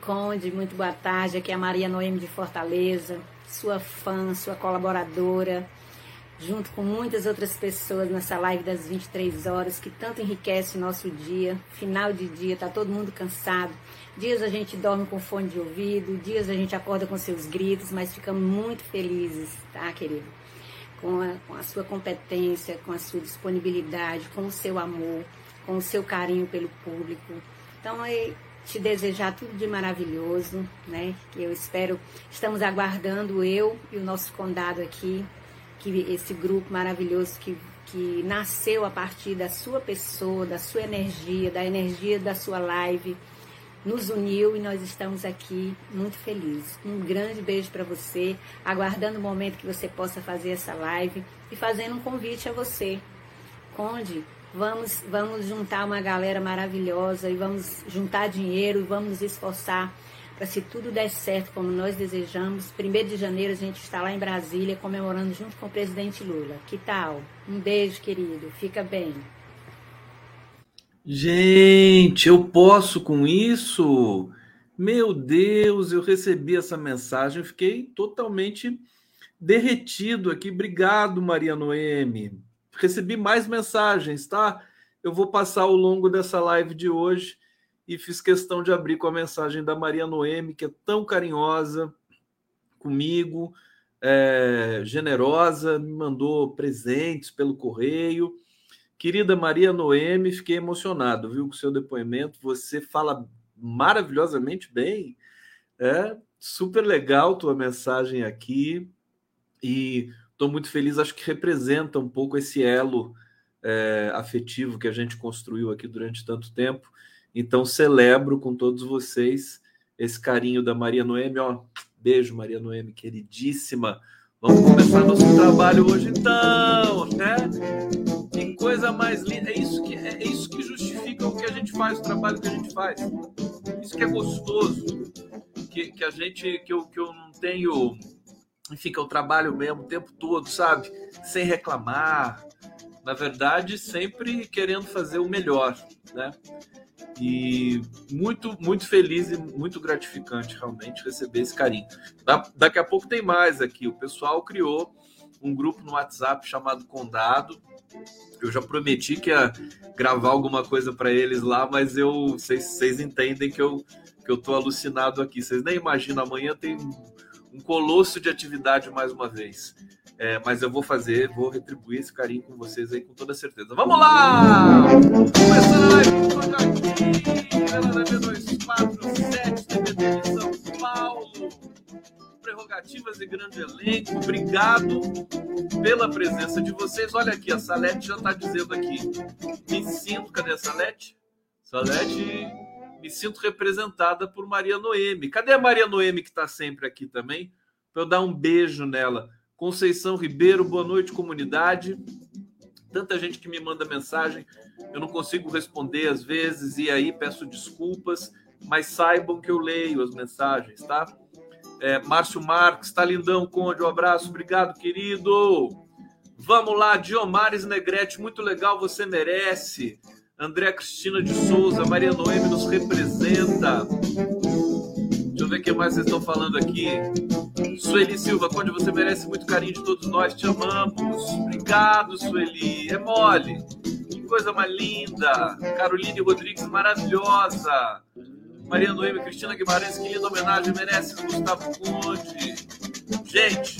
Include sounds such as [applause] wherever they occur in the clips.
Conde, muito boa tarde. Aqui é a Maria Noemi de Fortaleza, sua fã, sua colaboradora, junto com muitas outras pessoas nessa live das 23 horas, que tanto enriquece o nosso dia. Final de dia, tá todo mundo cansado. Dias a gente dorme com fone de ouvido, dias a gente acorda com seus gritos, mas ficamos muito felizes, tá, querido? Com a, com a sua competência, com a sua disponibilidade, com o seu amor, com o seu carinho pelo público. Então, é te desejar tudo de maravilhoso, né? Que eu espero, estamos aguardando eu e o nosso condado aqui, que esse grupo maravilhoso que, que nasceu a partir da sua pessoa, da sua energia, da energia da sua live, nos uniu e nós estamos aqui muito felizes. Um grande beijo para você, aguardando o momento que você possa fazer essa live e fazendo um convite a você. Conde, Vamos, vamos juntar uma galera maravilhosa e vamos juntar dinheiro e vamos nos esforçar para se tudo der certo como nós desejamos. Primeiro de janeiro a gente está lá em Brasília comemorando junto com o presidente Lula. Que tal? Um beijo, querido. Fica bem. Gente, eu posso com isso? Meu Deus, eu recebi essa mensagem, fiquei totalmente derretido aqui. Obrigado, Maria Noemi recebi mais mensagens, tá? Eu vou passar ao longo dessa live de hoje e fiz questão de abrir com a mensagem da Maria Noemi, que é tão carinhosa comigo, é, generosa, me mandou presentes pelo correio. Querida Maria Noemi, fiquei emocionado, viu, com o seu depoimento. Você fala maravilhosamente bem. É super legal tua mensagem aqui. E estou muito feliz, acho que representa um pouco esse elo é, afetivo que a gente construiu aqui durante tanto tempo. Então, celebro com todos vocês esse carinho da Maria Noemi. Ó, beijo, Maria Noemi, queridíssima. Vamos começar nosso trabalho hoje, então, né? Que coisa mais linda. É isso que, é isso que justifica o que a gente faz, o trabalho que a gente faz. Isso que é gostoso. Que, que a gente, que eu, que eu não tenho enfim, que eu trabalho mesmo o tempo todo, sabe? Sem reclamar. Na verdade, sempre querendo fazer o melhor, né? E muito, muito feliz e muito gratificante realmente receber esse carinho. Da, daqui a pouco tem mais aqui. O pessoal criou um grupo no WhatsApp chamado Condado. Eu já prometi que ia gravar alguma coisa para eles lá, mas eu vocês entendem que eu que eu tô alucinado aqui. Vocês nem imaginam, amanhã tem um colosso de atividade mais uma vez. É, mas eu vou fazer, vou retribuir esse carinho com vocês aí com toda certeza. Vamos lá! Começando a live de São Paulo. Prerrogativas e grande elenco. Obrigado pela presença de vocês. Olha aqui, a Salete já está dizendo aqui. Me sinto. Cadê a Salete? Salete me sinto representada por Maria Noemi. Cadê a Maria Noemi que está sempre aqui também? Para eu dar um beijo nela. Conceição Ribeiro, boa noite, comunidade. Tanta gente que me manda mensagem, eu não consigo responder às vezes, e aí peço desculpas, mas saibam que eu leio as mensagens, tá? É, Márcio Marques, tá lindão, Conde, um abraço, obrigado, querido. Vamos lá, Diomares Negrete, muito legal, você merece. Andréa Cristina de Souza, Maria Noemi nos representa. Deixa eu ver o que mais vocês estão falando aqui. Sueli Silva, Conde, você merece muito carinho de todos nós, te amamos. Obrigado, Sueli. É mole. Que coisa mais linda. Caroline Rodrigues, maravilhosa. Maria Noemi, Cristina Guimarães, que linda homenagem, merece Gustavo Conde. Gente,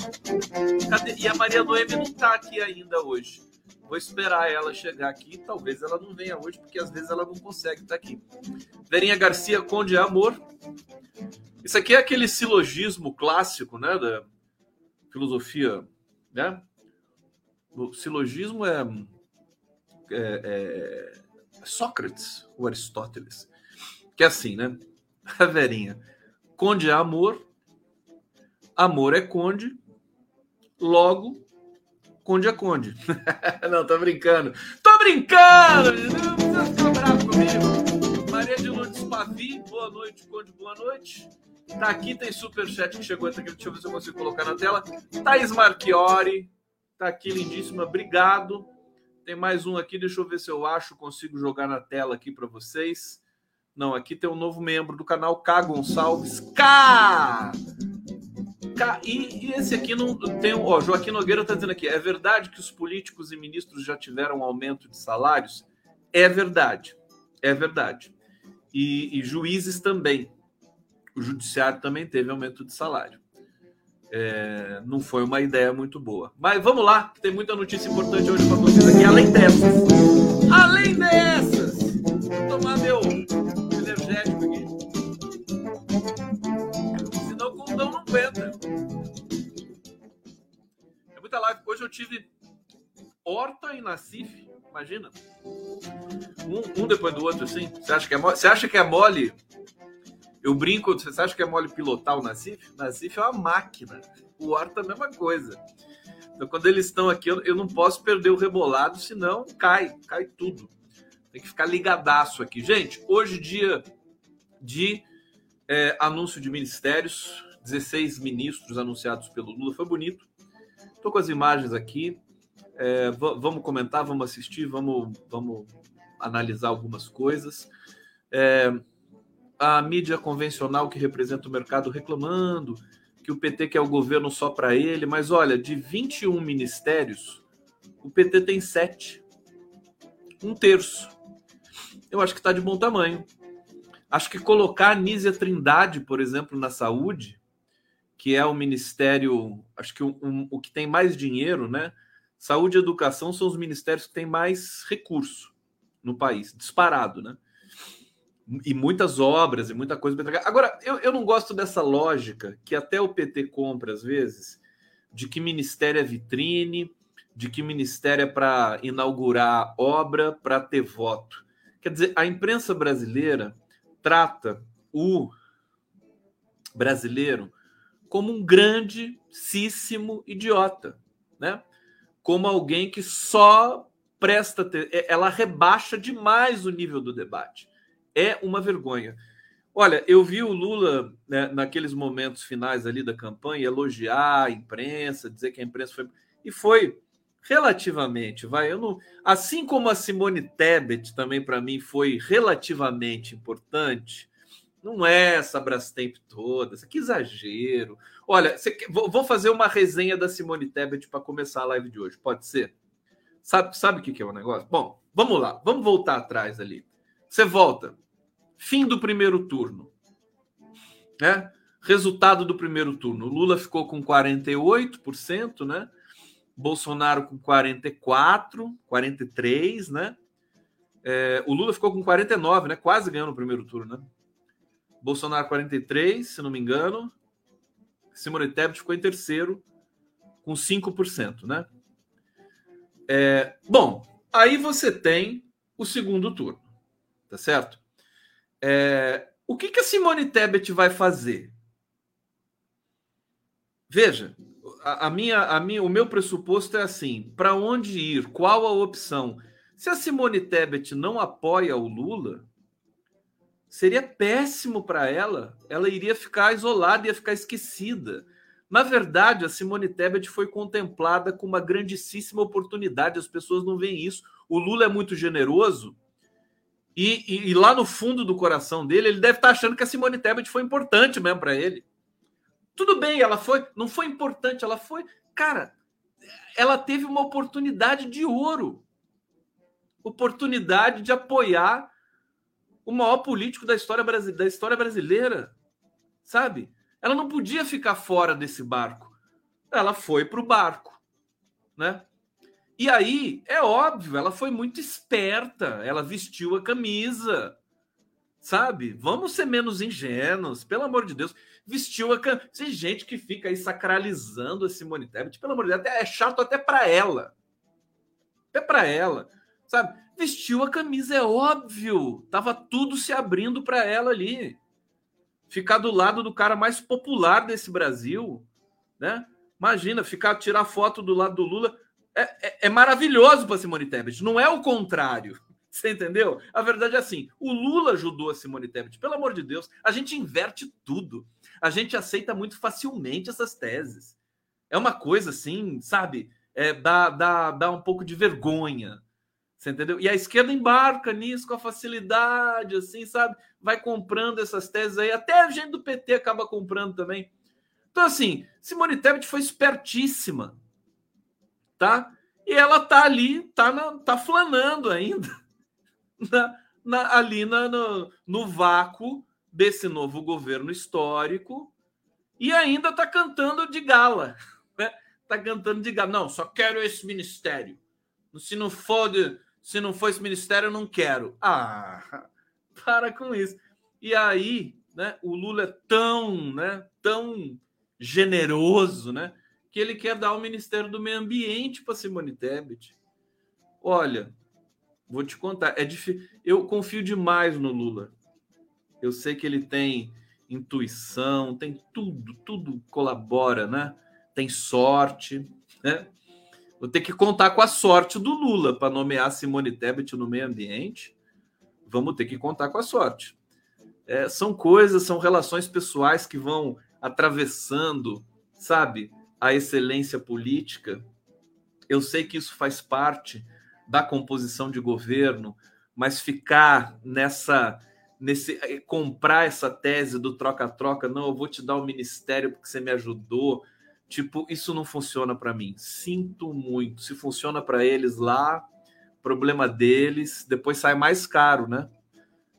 cadê? E a Maria Noemi não está aqui ainda hoje. Vou esperar ela chegar aqui. Talvez ela não venha hoje, porque às vezes ela não consegue estar aqui. Verinha Garcia, Conde Amor. Isso aqui é aquele silogismo clássico, né, da filosofia, né? O silogismo é, é, é Sócrates, o Aristóteles, que é assim, né? A [laughs] Verinha, Conde é amor, amor é conde, logo Conde é Conde. [laughs] não, tô brincando. Tô brincando! Não precisa ficar bravo comigo. Maria de Lourdes Pavi, boa noite, Conde, boa noite. Tá aqui, tem superchat que chegou aqui. Deixa eu ver se eu consigo colocar na tela. Thaís Marchiori, tá aqui, lindíssima, obrigado. Tem mais um aqui, deixa eu ver se eu acho, consigo jogar na tela aqui para vocês. Não, aqui tem um novo membro do canal, K Gonçalves. K! E, e esse aqui não tem. Ó, Joaquim Nogueira está dizendo aqui: é verdade que os políticos e ministros já tiveram um aumento de salários? É verdade. É verdade. E, e juízes também. O judiciário também teve aumento de salário. É, não foi uma ideia muito boa. Mas vamos lá, que tem muita notícia importante hoje para vocês aqui, além dessas. Além dessas! Eu tive Horta e Nacife, imagina. Um, um, depois do outro, assim. Você acha que é mole? Você acha que é mole? Eu brinco, você acha que é mole pilotar o Nacife? Nacife é uma máquina. O Horta é a mesma coisa. Então, quando eles estão aqui, eu, eu não posso perder o rebolado, senão cai, cai tudo. Tem que ficar ligadaço aqui. Gente, hoje dia de é, anúncio de ministérios, 16 ministros anunciados pelo Lula, foi bonito. Estou com as imagens aqui. É, vamos comentar, vamos assistir, vamos, vamos analisar algumas coisas. É, a mídia convencional que representa o mercado reclamando que o PT quer o governo só para ele, mas olha, de 21 ministérios, o PT tem sete. Um terço. Eu acho que está de bom tamanho. Acho que colocar a Nízia Trindade, por exemplo, na saúde, que é o ministério, acho que o, um, o que tem mais dinheiro, né? Saúde e educação são os ministérios que têm mais recurso no país, disparado, né? E muitas obras e muita coisa. Agora, eu, eu não gosto dessa lógica que até o PT compra às vezes, de que ministério é vitrine, de que ministério é para inaugurar obra, para ter voto. Quer dizer, a imprensa brasileira trata o brasileiro como um grandíssimo idiota, né? como alguém que só presta. É, ela rebaixa demais o nível do debate. É uma vergonha. Olha, eu vi o Lula né, naqueles momentos finais ali da campanha elogiar a imprensa, dizer que a imprensa foi. E foi relativamente, vai. Eu não, assim como a Simone Tebet também para mim foi relativamente importante. Não é essa Brastemp toda, que exagero. Olha, quer, vou fazer uma resenha da Simone Tebet para começar a live de hoje. Pode ser? Sabe, sabe o que é o negócio? Bom, vamos lá, vamos voltar atrás ali. Você volta. Fim do primeiro turno. Né? Resultado do primeiro turno. Lula ficou com 48%, né? Bolsonaro com 44, 43, né? É, o Lula ficou com 49, né? Quase ganhou no primeiro turno, né? Bolsonaro 43, se não me engano. Simone Tebet ficou em terceiro com 5%, né? É, bom, aí você tem o segundo turno, tá certo? É, o que, que a Simone Tebet vai fazer? Veja, a, a, minha, a minha, o meu pressuposto é assim: para onde ir? Qual a opção? Se a Simone Tebet não apoia o Lula, seria péssimo para ela. Ela iria ficar isolada, ia ficar esquecida. Na verdade, a Simone Tebet foi contemplada com uma grandíssima oportunidade. As pessoas não veem isso. O Lula é muito generoso e, e, e lá no fundo do coração dele, ele deve estar achando que a Simone Tebet foi importante mesmo para ele. Tudo bem, ela foi, não foi importante, ela foi, cara, ela teve uma oportunidade de ouro. Oportunidade de apoiar o maior político da história, da história brasileira, sabe? Ela não podia ficar fora desse barco. Ela foi para o barco, né? E aí, é óbvio, ela foi muito esperta, ela vestiu a camisa, sabe? Vamos ser menos ingênuos, pelo amor de Deus. Vestiu a camisa. Tem gente que fica aí sacralizando a Simone Tebet, pelo amor de Deus, é chato até para ela. Até para ela, sabe? Vestiu a camisa, é óbvio. Tava tudo se abrindo para ela ali. Ficar do lado do cara mais popular desse Brasil, né? Imagina, ficar tirar foto do lado do Lula é, é, é maravilhoso para Simone Tebet. Não é o contrário. [laughs] Você entendeu? A verdade é assim: o Lula ajudou a Simone Tebet. Pelo amor de Deus, a gente inverte tudo. A gente aceita muito facilmente essas teses. É uma coisa assim, sabe? É, dá, dá, dá um pouco de vergonha Você entendeu? E a esquerda embarca nisso com a facilidade, assim, sabe? Vai comprando essas teses aí. Até a gente do PT acaba comprando também. Então, assim, Simone Tebet foi espertíssima, tá? E ela tá ali, tá, na, tá flanando ainda, [laughs] na, na, ali na, no, no vácuo desse novo governo histórico e ainda tá cantando de gala, [laughs] né? Tá cantando de gala. Não, só quero esse ministério. Se não for de, se não for esse ministério, eu não quero. Ah, [laughs] para com isso. E aí, né, o Lula é tão, né, tão generoso, né, que ele quer dar o Ministério do Meio Ambiente para Simone Tebet. Olha, vou te contar, é difícil. Eu confio demais no Lula. Eu sei que ele tem intuição, tem tudo, tudo colabora, né? Tem sorte, né? Vou ter que contar com a sorte do Lula para nomear Simone Tebet no meio ambiente. Vamos ter que contar com a sorte. É, são coisas, são relações pessoais que vão atravessando, sabe, a excelência política. Eu sei que isso faz parte da composição de governo, mas ficar nessa nesse eh, comprar essa tese do troca-troca, não, eu vou te dar o ministério porque você me ajudou, Tipo, isso não funciona para mim. Sinto muito. Se funciona para eles lá, problema deles. Depois sai mais caro, né?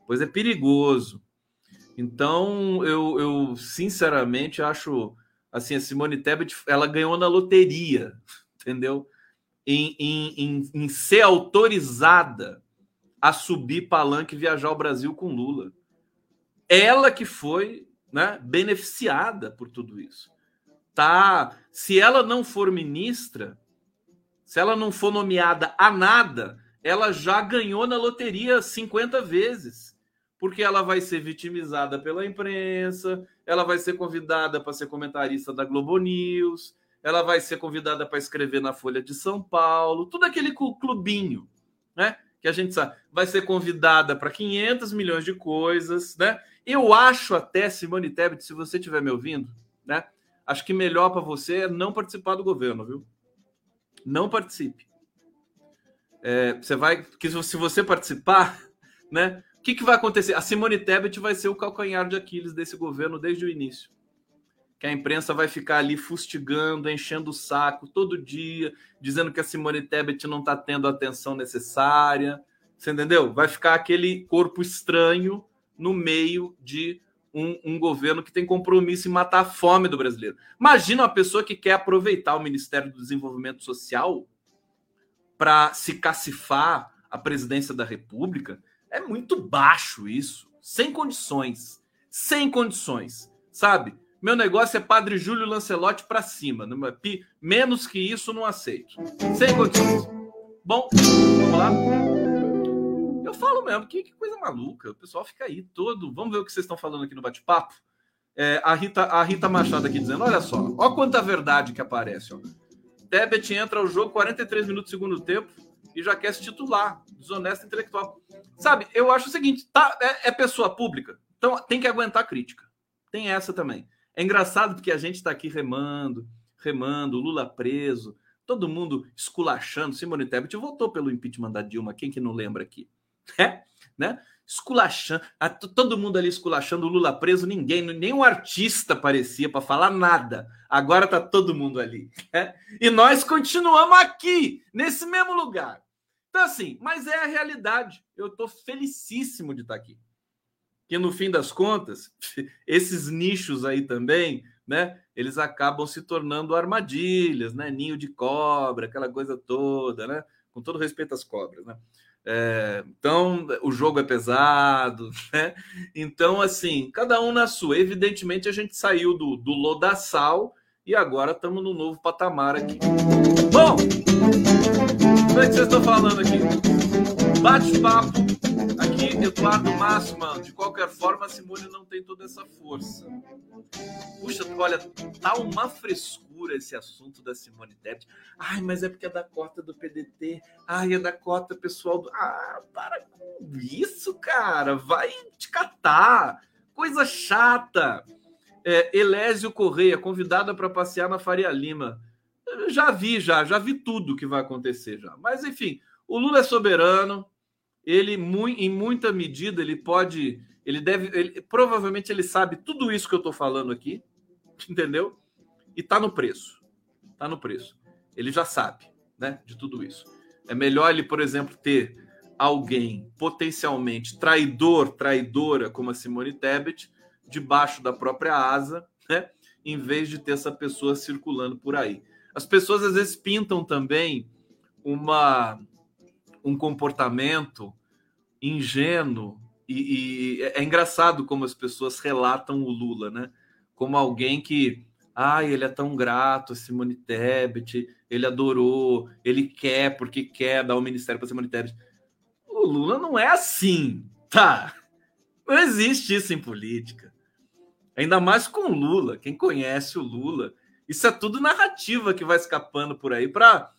Pois é perigoso. Então, eu, eu sinceramente acho assim, a Simone Tebet, ela ganhou na loteria, [laughs] entendeu? Em, em, em, em ser autorizada a subir palanque e viajar ao Brasil com Lula. Ela que foi né, beneficiada por tudo isso tá. Se ela não for ministra, se ela não for nomeada a nada, ela já ganhou na loteria 50 vezes. Porque ela vai ser vitimizada pela imprensa, ela vai ser convidada para ser comentarista da Globo News, ela vai ser convidada para escrever na Folha de São Paulo, tudo aquele clubinho, né? Que a gente sabe, vai ser convidada para 500 milhões de coisas, né? Eu acho até, Simone Tebet, se você estiver me ouvindo, né? Acho que melhor para você é não participar do governo, viu? Não participe. É, você vai, que se você participar, né? O que, que vai acontecer? A Simone Tebet vai ser o calcanhar de Aquiles desse governo desde o início. Que a imprensa vai ficar ali fustigando, enchendo o saco todo dia, dizendo que a Simone Tebet não está tendo a atenção necessária. Você entendeu? Vai ficar aquele corpo estranho no meio de um, um, governo que tem compromisso em matar a fome do brasileiro. Imagina uma pessoa que quer aproveitar o Ministério do Desenvolvimento Social para se cacifar a presidência da República. É muito baixo isso, sem condições, sem condições, sabe? Meu negócio é Padre Júlio Lancelotti para cima, menos que isso não aceito, sem condições. Bom, vamos lá eu falo mesmo, que, que, coisa maluca. O pessoal fica aí todo. Vamos ver o que vocês estão falando aqui no bate-papo. É, a, Rita, a Rita Machado aqui dizendo: olha só, olha quanta verdade que aparece. Ó. Tebet entra ao jogo 43 minutos do segundo tempo e já quer se titular. Desonesto intelectual. Sabe, eu acho o seguinte: tá, é, é pessoa pública, então tem que aguentar crítica. Tem essa também. É engraçado porque a gente está aqui remando, remando, Lula preso, todo mundo esculachando. Simone Tebet votou pelo impeachment da Dilma, quem que não lembra aqui? É, né? Esculachando, todo mundo ali esculachando o Lula preso, ninguém, nenhum artista parecia para falar nada. Agora tá todo mundo ali. Né? E nós continuamos aqui, nesse mesmo lugar. Então, assim, mas é a realidade. Eu tô felicíssimo de estar tá aqui. Que no fim das contas, [laughs] esses nichos aí também, né? Eles acabam se tornando armadilhas, né? Ninho de cobra, aquela coisa toda, né? Com todo respeito às cobras, né? É, então, o jogo é pesado, [laughs] né? Então, assim, cada um na sua. Evidentemente, a gente saiu do, do lodaçal e agora estamos no novo patamar aqui. Bom, como é que vocês estão falando aqui? Bate-papo Eduardo Máxima, de qualquer forma, a Simone não tem toda essa força. Puxa, olha, tá uma frescura esse assunto da Simone Tebet. Ai, mas é porque é da cota do PDT. Ai, é da cota pessoal do. Ah, para com isso, cara. Vai te catar. Coisa chata. É, Elésio Correia, convidada para passear na Faria Lima. Eu já vi, já, já vi tudo que vai acontecer já. Mas, enfim, O Lula é soberano, ele em muita medida ele pode, ele deve, ele, provavelmente ele sabe tudo isso que eu estou falando aqui, [laughs] entendeu? E está no preço, está no preço. Ele já sabe, né, de tudo isso. É melhor ele, por exemplo, ter alguém potencialmente traidor, traidora como a Simone Tebet debaixo da própria asa, né? Em vez de ter essa pessoa circulando por aí. As pessoas às vezes pintam também uma um comportamento ingênuo e, e, é engraçado como as pessoas relatam o Lula, né? Como alguém que, ah, ele é tão grato, Simone Tebet, ele adorou, ele quer porque quer dar o ministério para Simone Tebet. O Lula não é assim, tá? Não existe isso em política. Ainda mais com o Lula. Quem conhece o Lula, isso é tudo narrativa que vai escapando por aí para,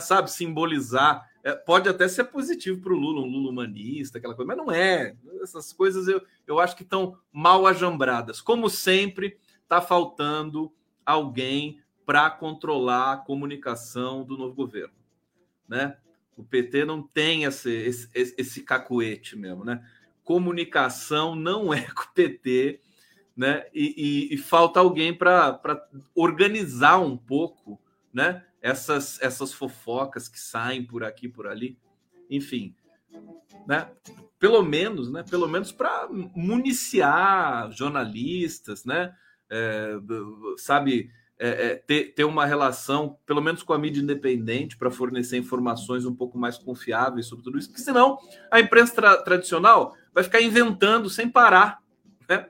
sabe, simbolizar é, pode até ser positivo para o Lula, um Lula humanista, aquela coisa, mas não é. Essas coisas eu, eu acho que estão mal ajambradas. Como sempre, está faltando alguém para controlar a comunicação do novo governo. Né? O PT não tem esse, esse, esse cacuete mesmo. Né? Comunicação não é com o PT, né? e, e, e falta alguém para organizar um pouco né? Essas, essas fofocas que saem por aqui por ali, enfim, né? Pelo menos, né? Pelo menos para municiar jornalistas, né? É, sabe, é, é, ter, ter uma relação, pelo menos com a mídia independente, para fornecer informações um pouco mais confiáveis sobre tudo isso, porque senão a imprensa tra tradicional vai ficar inventando sem parar né,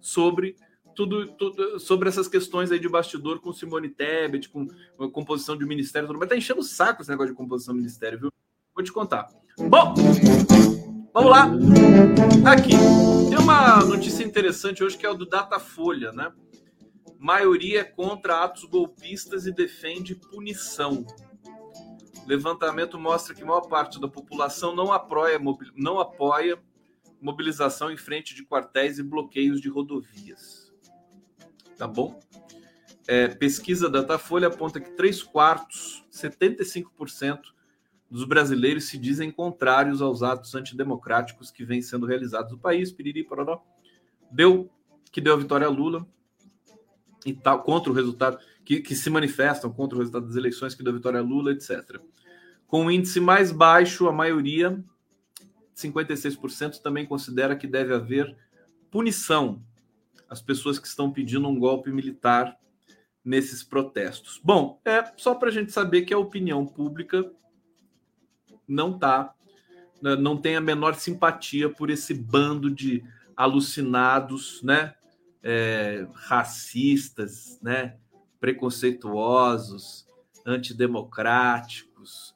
sobre tudo, tudo, sobre essas questões aí de bastidor com Simone Tebet, com a composição de ministério, tudo, mas tá enchendo o saco esse negócio de composição de ministério, viu? Vou te contar. Bom, vamos lá. Aqui, tem uma notícia interessante hoje que é o do Datafolha, né? Maioria é contra atos golpistas e defende punição. Levantamento mostra que maior parte da população não apoia, não apoia mobilização em frente de quartéis e bloqueios de rodovias tá bom? É, pesquisa da Datafolha aponta que 3 quartos, 75% dos brasileiros se dizem contrários aos atos antidemocráticos que vêm sendo realizados no país. Piriri, pororó. Deu que deu a vitória a Lula e tal, contra o resultado, que, que se manifestam contra o resultado das eleições, que deu a vitória a Lula, etc. Com o índice mais baixo, a maioria, 56%, também considera que deve haver punição as pessoas que estão pedindo um golpe militar nesses protestos. Bom, é só para a gente saber que a opinião pública não tá, né, não tem a menor simpatia por esse bando de alucinados, né, é, racistas, né, preconceituosos, antidemocráticos,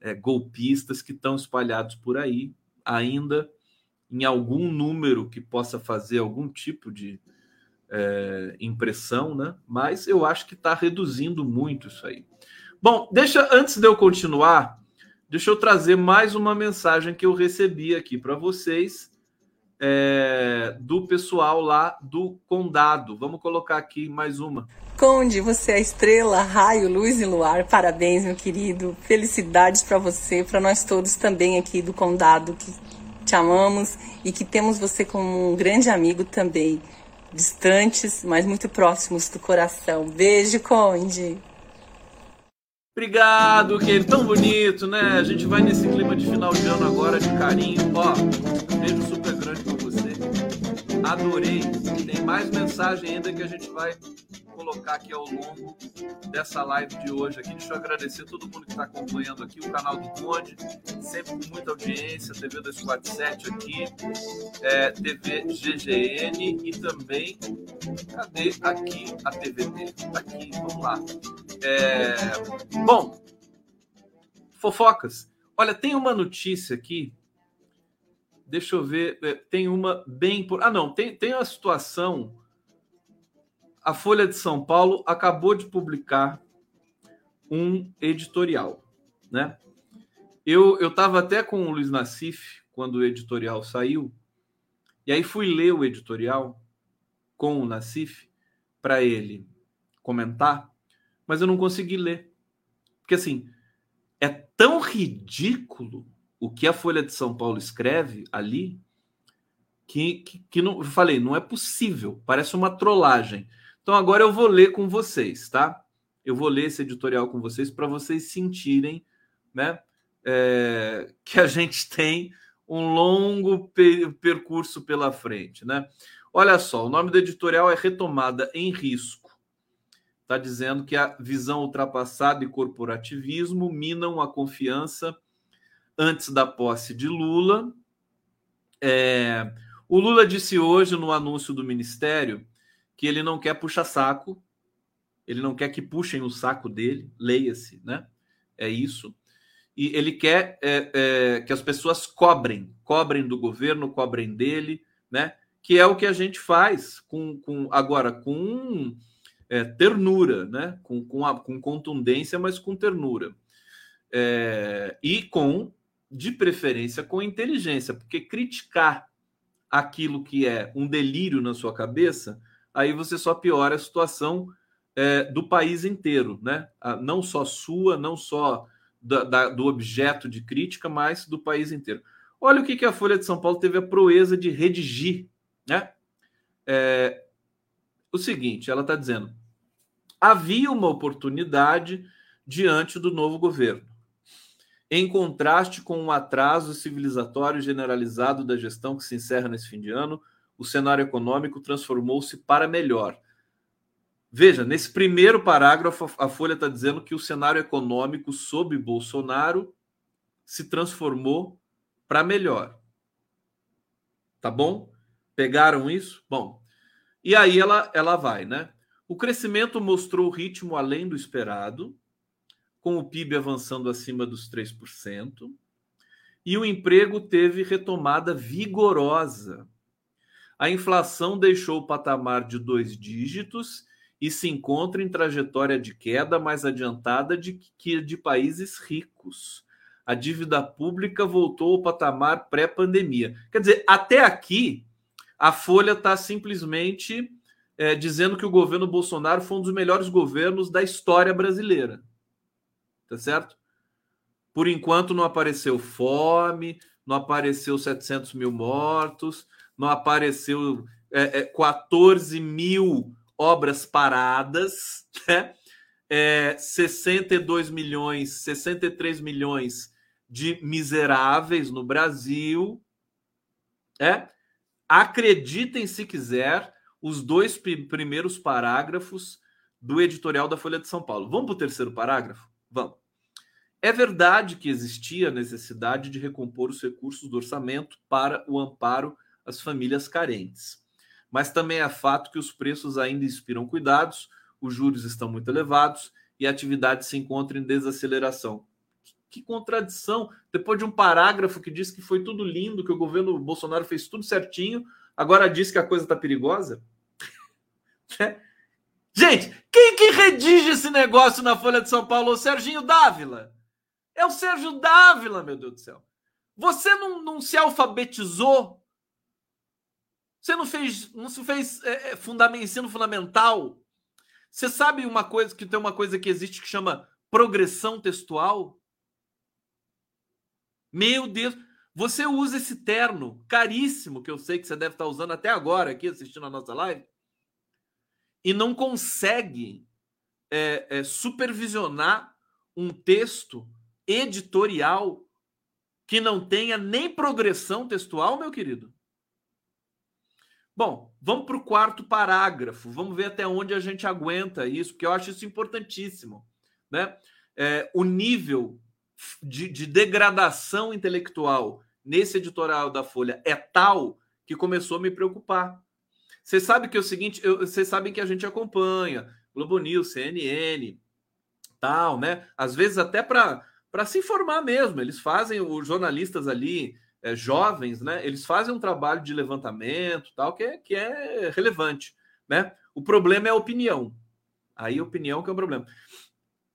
é, golpistas que estão espalhados por aí, ainda em algum número que possa fazer algum tipo de é, impressão, né? Mas eu acho que está reduzindo muito isso aí. Bom, deixa antes de eu continuar, deixa eu trazer mais uma mensagem que eu recebi aqui para vocês é, do pessoal lá do Condado. Vamos colocar aqui mais uma. Conde, você é estrela, raio, luz e luar. Parabéns, meu querido. Felicidades para você, para nós todos também aqui do Condado que te amamos e que temos você como um grande amigo também distantes, mas muito próximos do coração. Beijo, Conde. Obrigado, querido. Tão bonito, né? A gente vai nesse clima de final de ano agora de carinho. Ó, beijo super grande. Adorei. Tem mais mensagem ainda que a gente vai colocar aqui ao longo dessa live de hoje aqui. Deixa eu agradecer a todo mundo que está acompanhando aqui, o canal do Conde, sempre com muita audiência, TV 247 aqui, é, TV GGN e também, cadê aqui a TVT? Aqui, vamos lá. É, bom, fofocas. Olha, tem uma notícia aqui deixa eu ver, é, tem uma bem por. Ah, não, tem, tem a situação a Folha de São Paulo acabou de publicar um editorial, né? Eu eu estava até com o Luiz Nassif quando o editorial saiu, e aí fui ler o editorial com o Nassif para ele comentar, mas eu não consegui ler. Porque assim, é tão ridículo o que a Folha de São Paulo escreve ali que, que, que não, eu falei, não é possível, parece uma trollagem. Então agora eu vou ler com vocês, tá? Eu vou ler esse editorial com vocês para vocês sentirem, né, é, [laughs] que a gente tem um longo percurso pela frente, né? Olha só, o nome do editorial é Retomada em Risco. Está dizendo que a visão ultrapassada e corporativismo minam a confiança antes da posse de Lula. É, o Lula disse hoje no anúncio do ministério que ele não quer puxar saco, ele não quer que puxem o saco dele, leia-se, né? É isso e ele quer é, é, que as pessoas cobrem, cobrem do governo, cobrem dele, né? Que é o que a gente faz com, com agora com é, ternura, né? Com, com, a, com contundência, mas com ternura é, e com, de preferência, com inteligência, porque criticar aquilo que é um delírio na sua cabeça, aí você só piora a situação é, do país inteiro, né? Não só sua, não só da, da, do objeto de crítica, mas do país inteiro. Olha o que, que a Folha de São Paulo teve a proeza de redigir, né? É, o seguinte, ela está dizendo: havia uma oportunidade diante do novo governo. Em contraste com um atraso civilizatório generalizado da gestão que se encerra nesse fim de ano, o cenário econômico transformou-se para melhor Veja, nesse primeiro parágrafo, a Folha está dizendo que o cenário econômico sob Bolsonaro se transformou para melhor. Tá bom? Pegaram isso? Bom. E aí ela, ela vai, né? O crescimento mostrou ritmo além do esperado, com o PIB avançando acima dos 3%, e o emprego teve retomada vigorosa. A inflação deixou o patamar de dois dígitos e se encontra em trajetória de queda mais adiantada de que de países ricos. A dívida pública voltou ao patamar pré-pandemia. Quer dizer, até aqui, a Folha está simplesmente é, dizendo que o governo Bolsonaro foi um dos melhores governos da história brasileira. Tá certo? Por enquanto, não apareceu fome, não apareceu 700 mil mortos, não apareceu é, é, 14 mil obras paradas, né? É, 62 milhões, 63 milhões de miseráveis no Brasil. É? Acreditem se quiser os dois primeiros parágrafos do editorial da Folha de São Paulo. Vamos para o terceiro parágrafo? Vamos. É verdade que existia necessidade de recompor os recursos do orçamento para o amparo às famílias carentes mas também é fato que os preços ainda inspiram cuidados, os juros estão muito elevados e a atividade se encontra em desaceleração. Que, contradição! Depois de um parágrafo que diz que foi tudo lindo, que o governo Bolsonaro fez tudo certinho, agora diz que a coisa está perigosa? [laughs] É. Gente, quem que redige esse negócio na Folha de São Paulo? O Serginho Dávila. É o Sérgio Dávila, meu Deus do céu. Você não, não se alfabetizou você não fez, não se fez é, é fundament, ensino fundamental? Você sabe uma coisa que tem uma coisa que existe que chama progressão textual? Meu Deus, você usa esse terno caríssimo que eu sei que você deve estar usando até agora aqui assistindo a nossa live e não consegue é, é, supervisionar um texto editorial que não tenha nem progressão textual, meu querido. Bom, vamos para o quarto parágrafo. Vamos ver até onde a gente aguenta isso, porque eu acho isso importantíssimo. Né? É, o nível de, de, degradação intelectual nesse editorial da Folha é tal que começou a me preocupar. Vocês sabem que é o seguinte, vocês sabem que a gente acompanha Globo News, CNN, tal, né? Às vezes até para se informar mesmo. Eles fazem os jornalistas ali é, jovens, né, eles fazem um trabalho de levantamento, tal, que é, que é relevante, né? O problema é a opinião. Aí a opinião que é o problema.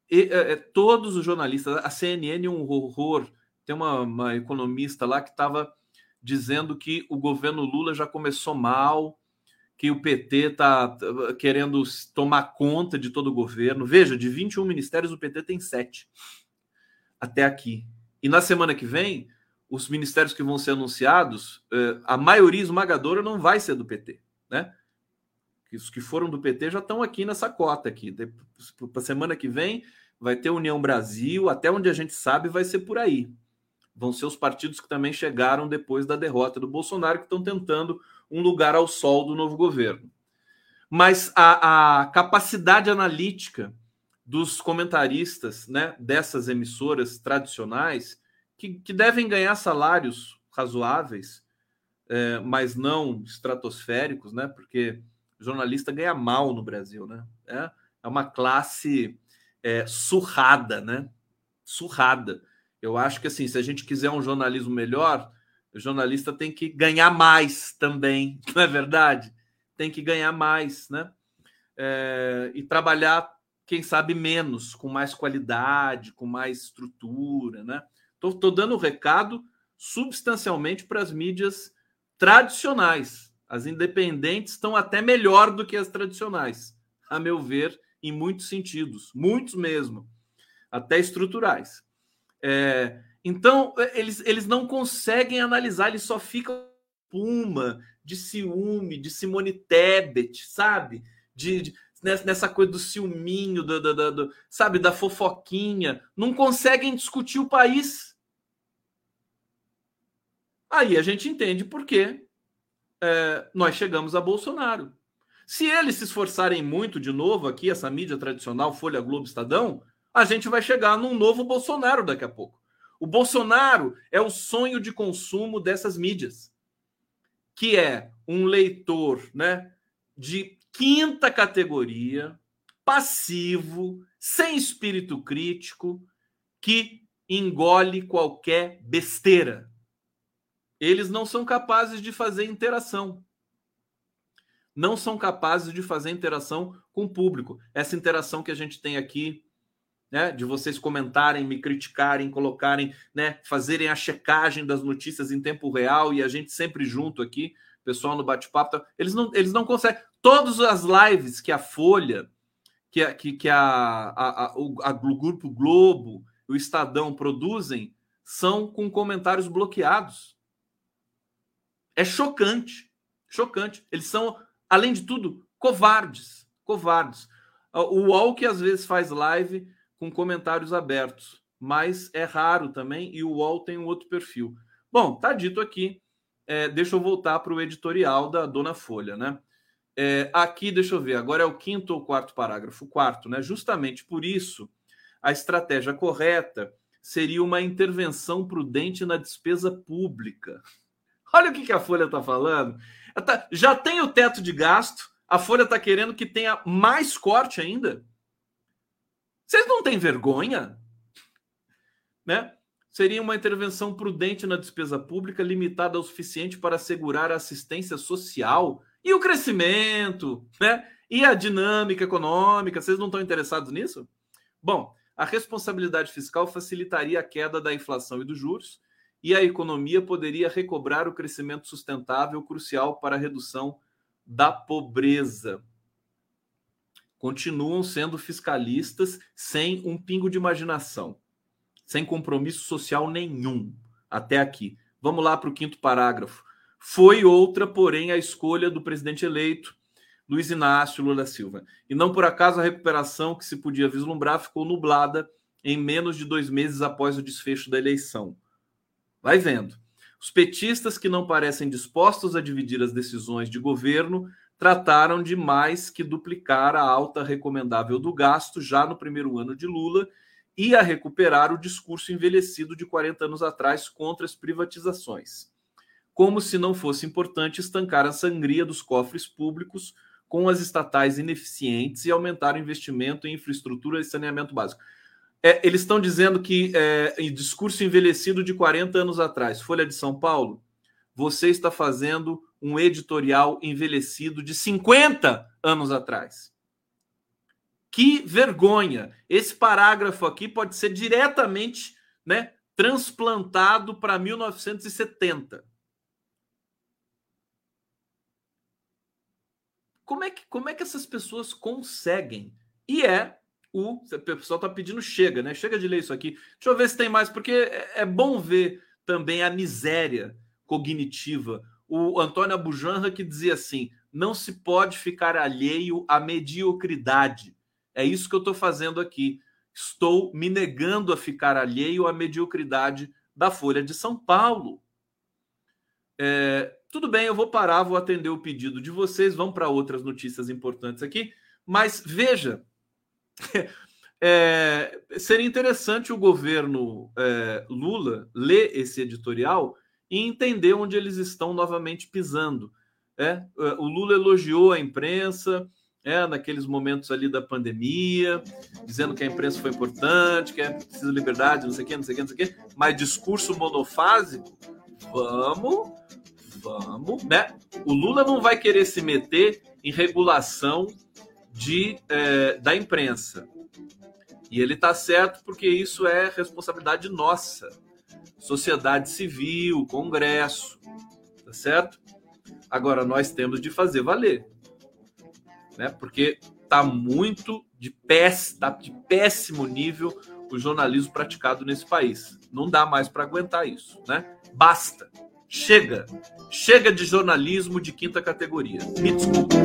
E, é, é todos os jornalistas, a CNN é um horror. Tem uma, uma economista lá que estava dizendo que o governo Lula já começou mal, que o PT está querendo tomar conta de todo o governo. Veja, de 21 ministérios, o PT tem sete. Até aqui. E na semana que vem, os ministérios que vão ser anunciados, eh, a maioria esmagadora não vai ser do PT, né? Os que foram do PT já estão aqui nessa cota aqui. Para semana que vem vai ter União Brasil, até onde a gente sabe vai ser por aí. Vão ser os partidos que também chegaram depois da derrota do Bolsonaro, que estão tentando um lugar ao sol do novo governo. Mas a, a capacidade analítica dos comentaristas né, dessas emissoras tradicionais, que, que devem ganhar salários razoáveis, é, mas não estratosféricos, né? Porque jornalista ganha mal no Brasil, né? É, é uma classe é, surrada, né? Surrada. Eu acho que assim, se a gente quiser um jornalismo melhor, o jornalista tem que ganhar mais também, [laughs] não é verdade? Tem que ganhar mais, né? É, e trabalhar, quem sabe, menos, com mais qualidade, com mais estrutura, né? Estou dando o recado substancialmente para as mídias tradicionais. As independentes estão até melhor do que as tradicionais, a meu ver, em muitos sentidos, muitos mesmo, até estruturais. É, então, eles, eles não conseguem analisar, eles só ficam puma, de ciúme, de Simone Tebet, sabe? De, de, nessa coisa do ciúminho, do, do, do, do, sabe, da fofoquinha. Não conseguem discutir o país. Aí a gente entende por que é, nós chegamos a Bolsonaro. Se eles se esforçarem muito de novo aqui, essa mídia tradicional, Folha Globo, Estadão, a gente vai chegar num novo Bolsonaro daqui a pouco. O Bolsonaro é o sonho de consumo dessas mídias, que é um leitor né, de quinta categoria, passivo, sem espírito crítico, que engole qualquer besteira eles não são capazes de fazer interação. Não são capazes de fazer interação com o público. Essa interação que a gente tem aqui, né, de vocês comentarem, me criticarem, colocarem, né, fazerem a checagem das notícias em tempo real e a gente sempre junto aqui, pessoal no bate-papo, tá, eles não, eles não conseguem. Todas as lives que a Folha, que a, que, que a, a, a, o, a, o Grupo Globo, o Estadão produzem, são com comentários bloqueados. É chocante. Chocante. Eles são, além de tudo, covardes. Covardes. O UOL que às vezes faz live com comentários abertos, mas é raro também e o UOL tem um outro perfil. Bom, tá dito aqui. É, deixa eu voltar para o editorial da Dona Folha, né? É, aqui, deixa eu ver, agora é o quinto ou quarto parágrafo? Quarto, né? Justamente por isso, a estratégia correta seria uma intervenção prudente na despesa pública. [laughs] Olha o que, que a Folha está falando. Tá, já tem o teto de gasto, a Folha está querendo que tenha mais corte ainda. Vocês não têm vergonha? Né? Seria uma intervenção prudente na despesa pública, limitada o suficiente para assegurar a assistência social e o crescimento, né? E a dinâmica econômica. Vocês não estão interessados nisso? Bom, a responsabilidade fiscal facilitaria a queda da inflação e dos juros, e a economia poderia recobrar o crescimento sustentável crucial para a redução da pobreza. Continuam sendo fiscalistas sem um pingo de imaginação, sem compromisso social nenhum até aqui. Vamos lá para o quinto parágrafo. Foi outra, porém, a escolha do presidente eleito, Luiz Inácio Lula Silva. E não por acaso a recuperação que se podia vislumbrar ficou nublada em menos de dois meses após o desfecho da eleição. Vai vendo. Os petistas que não parecem dispostos a dividir as decisões de governo trataram de mais que duplicar a alta recomendável do gasto já no primeiro ano de Lula e a recuperar o discurso envelhecido de 40 anos atrás contra as privatizações. Como se não fosse importante estancar a sangria dos cofres públicos com as estatais ineficientes e aumentar o investimento em infraestrutura e saneamento básico. É, eles estão dizendo que, é, em discurso envelhecido de 40 anos atrás, Folha de São Paulo, você está fazendo um editorial envelhecido de 50 anos atrás. Que vergonha! Esse parágrafo aqui pode ser diretamente né, transplantado para 1970. Como é, que, como é que essas pessoas conseguem? E é o. O pessoal está pedindo chega, né? Chega de ler isso aqui. Deixa eu ver se tem mais, porque é, é bom ver também a miséria cognitiva. O Antônio Abujanra que dizia assim: não se pode ficar alheio à mediocridade. É isso que eu estou fazendo aqui. Estou me negando a ficar alheio à mediocridade da Folha de São Paulo. É, tudo bem, eu vou parar, vou atender o pedido de vocês, vamos para outras notícias importantes aqui. Mas veja, [laughs] é, seria interessante o governo é, Lula ler esse editorial e entender onde eles estão novamente pisando. É, é o Lula elogiou a imprensa é, naqueles momentos ali da pandemia, dizendo que a imprensa foi importante, que é preciso liberdade, não sei o quê, não sei o quê, não sei o quê, mas discurso monofásico, vamos, vamos, né? O Lula não vai querer se meter em regulação de, é, da imprensa. E ele está certo porque isso é responsabilidade nossa, sociedade civil, Congresso, tá certo? Agora nós temos de fazer valer, né? Porque tá muito de péssimo, tá de péssimo nível o jornalismo praticado nesse país. Não dá mais para aguentar isso, né? Basta. Chega. Chega de jornalismo de quinta categoria. Me desculpe.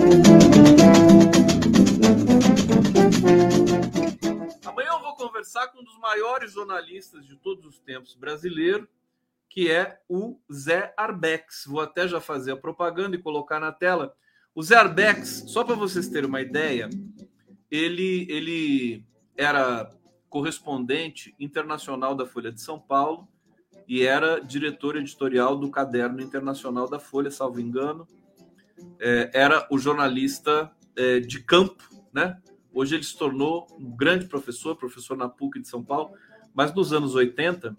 Amanhã eu vou conversar com um dos maiores jornalistas de todos os tempos brasileiro, que é o Zé Arbex. Vou até já fazer a propaganda e colocar na tela. O Zé Arbex, só para vocês terem uma ideia, ele, ele era correspondente internacional da Folha de São Paulo e era diretor editorial do Caderno Internacional da Folha, salvo engano. É, era o jornalista é, de campo, né? Hoje ele se tornou um grande professor, professor na PUC de São Paulo, mas nos anos 80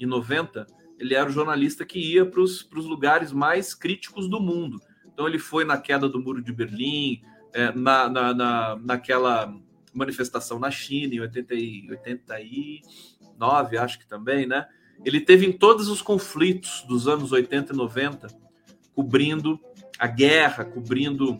e 90 ele era o jornalista que ia para os lugares mais críticos do mundo. Então ele foi na queda do Muro de Berlim, é, na, na, na, naquela manifestação na China em 80 e, 89, acho que também, né? Ele teve em todos os conflitos dos anos 80 e 90, cobrindo a guerra, cobrindo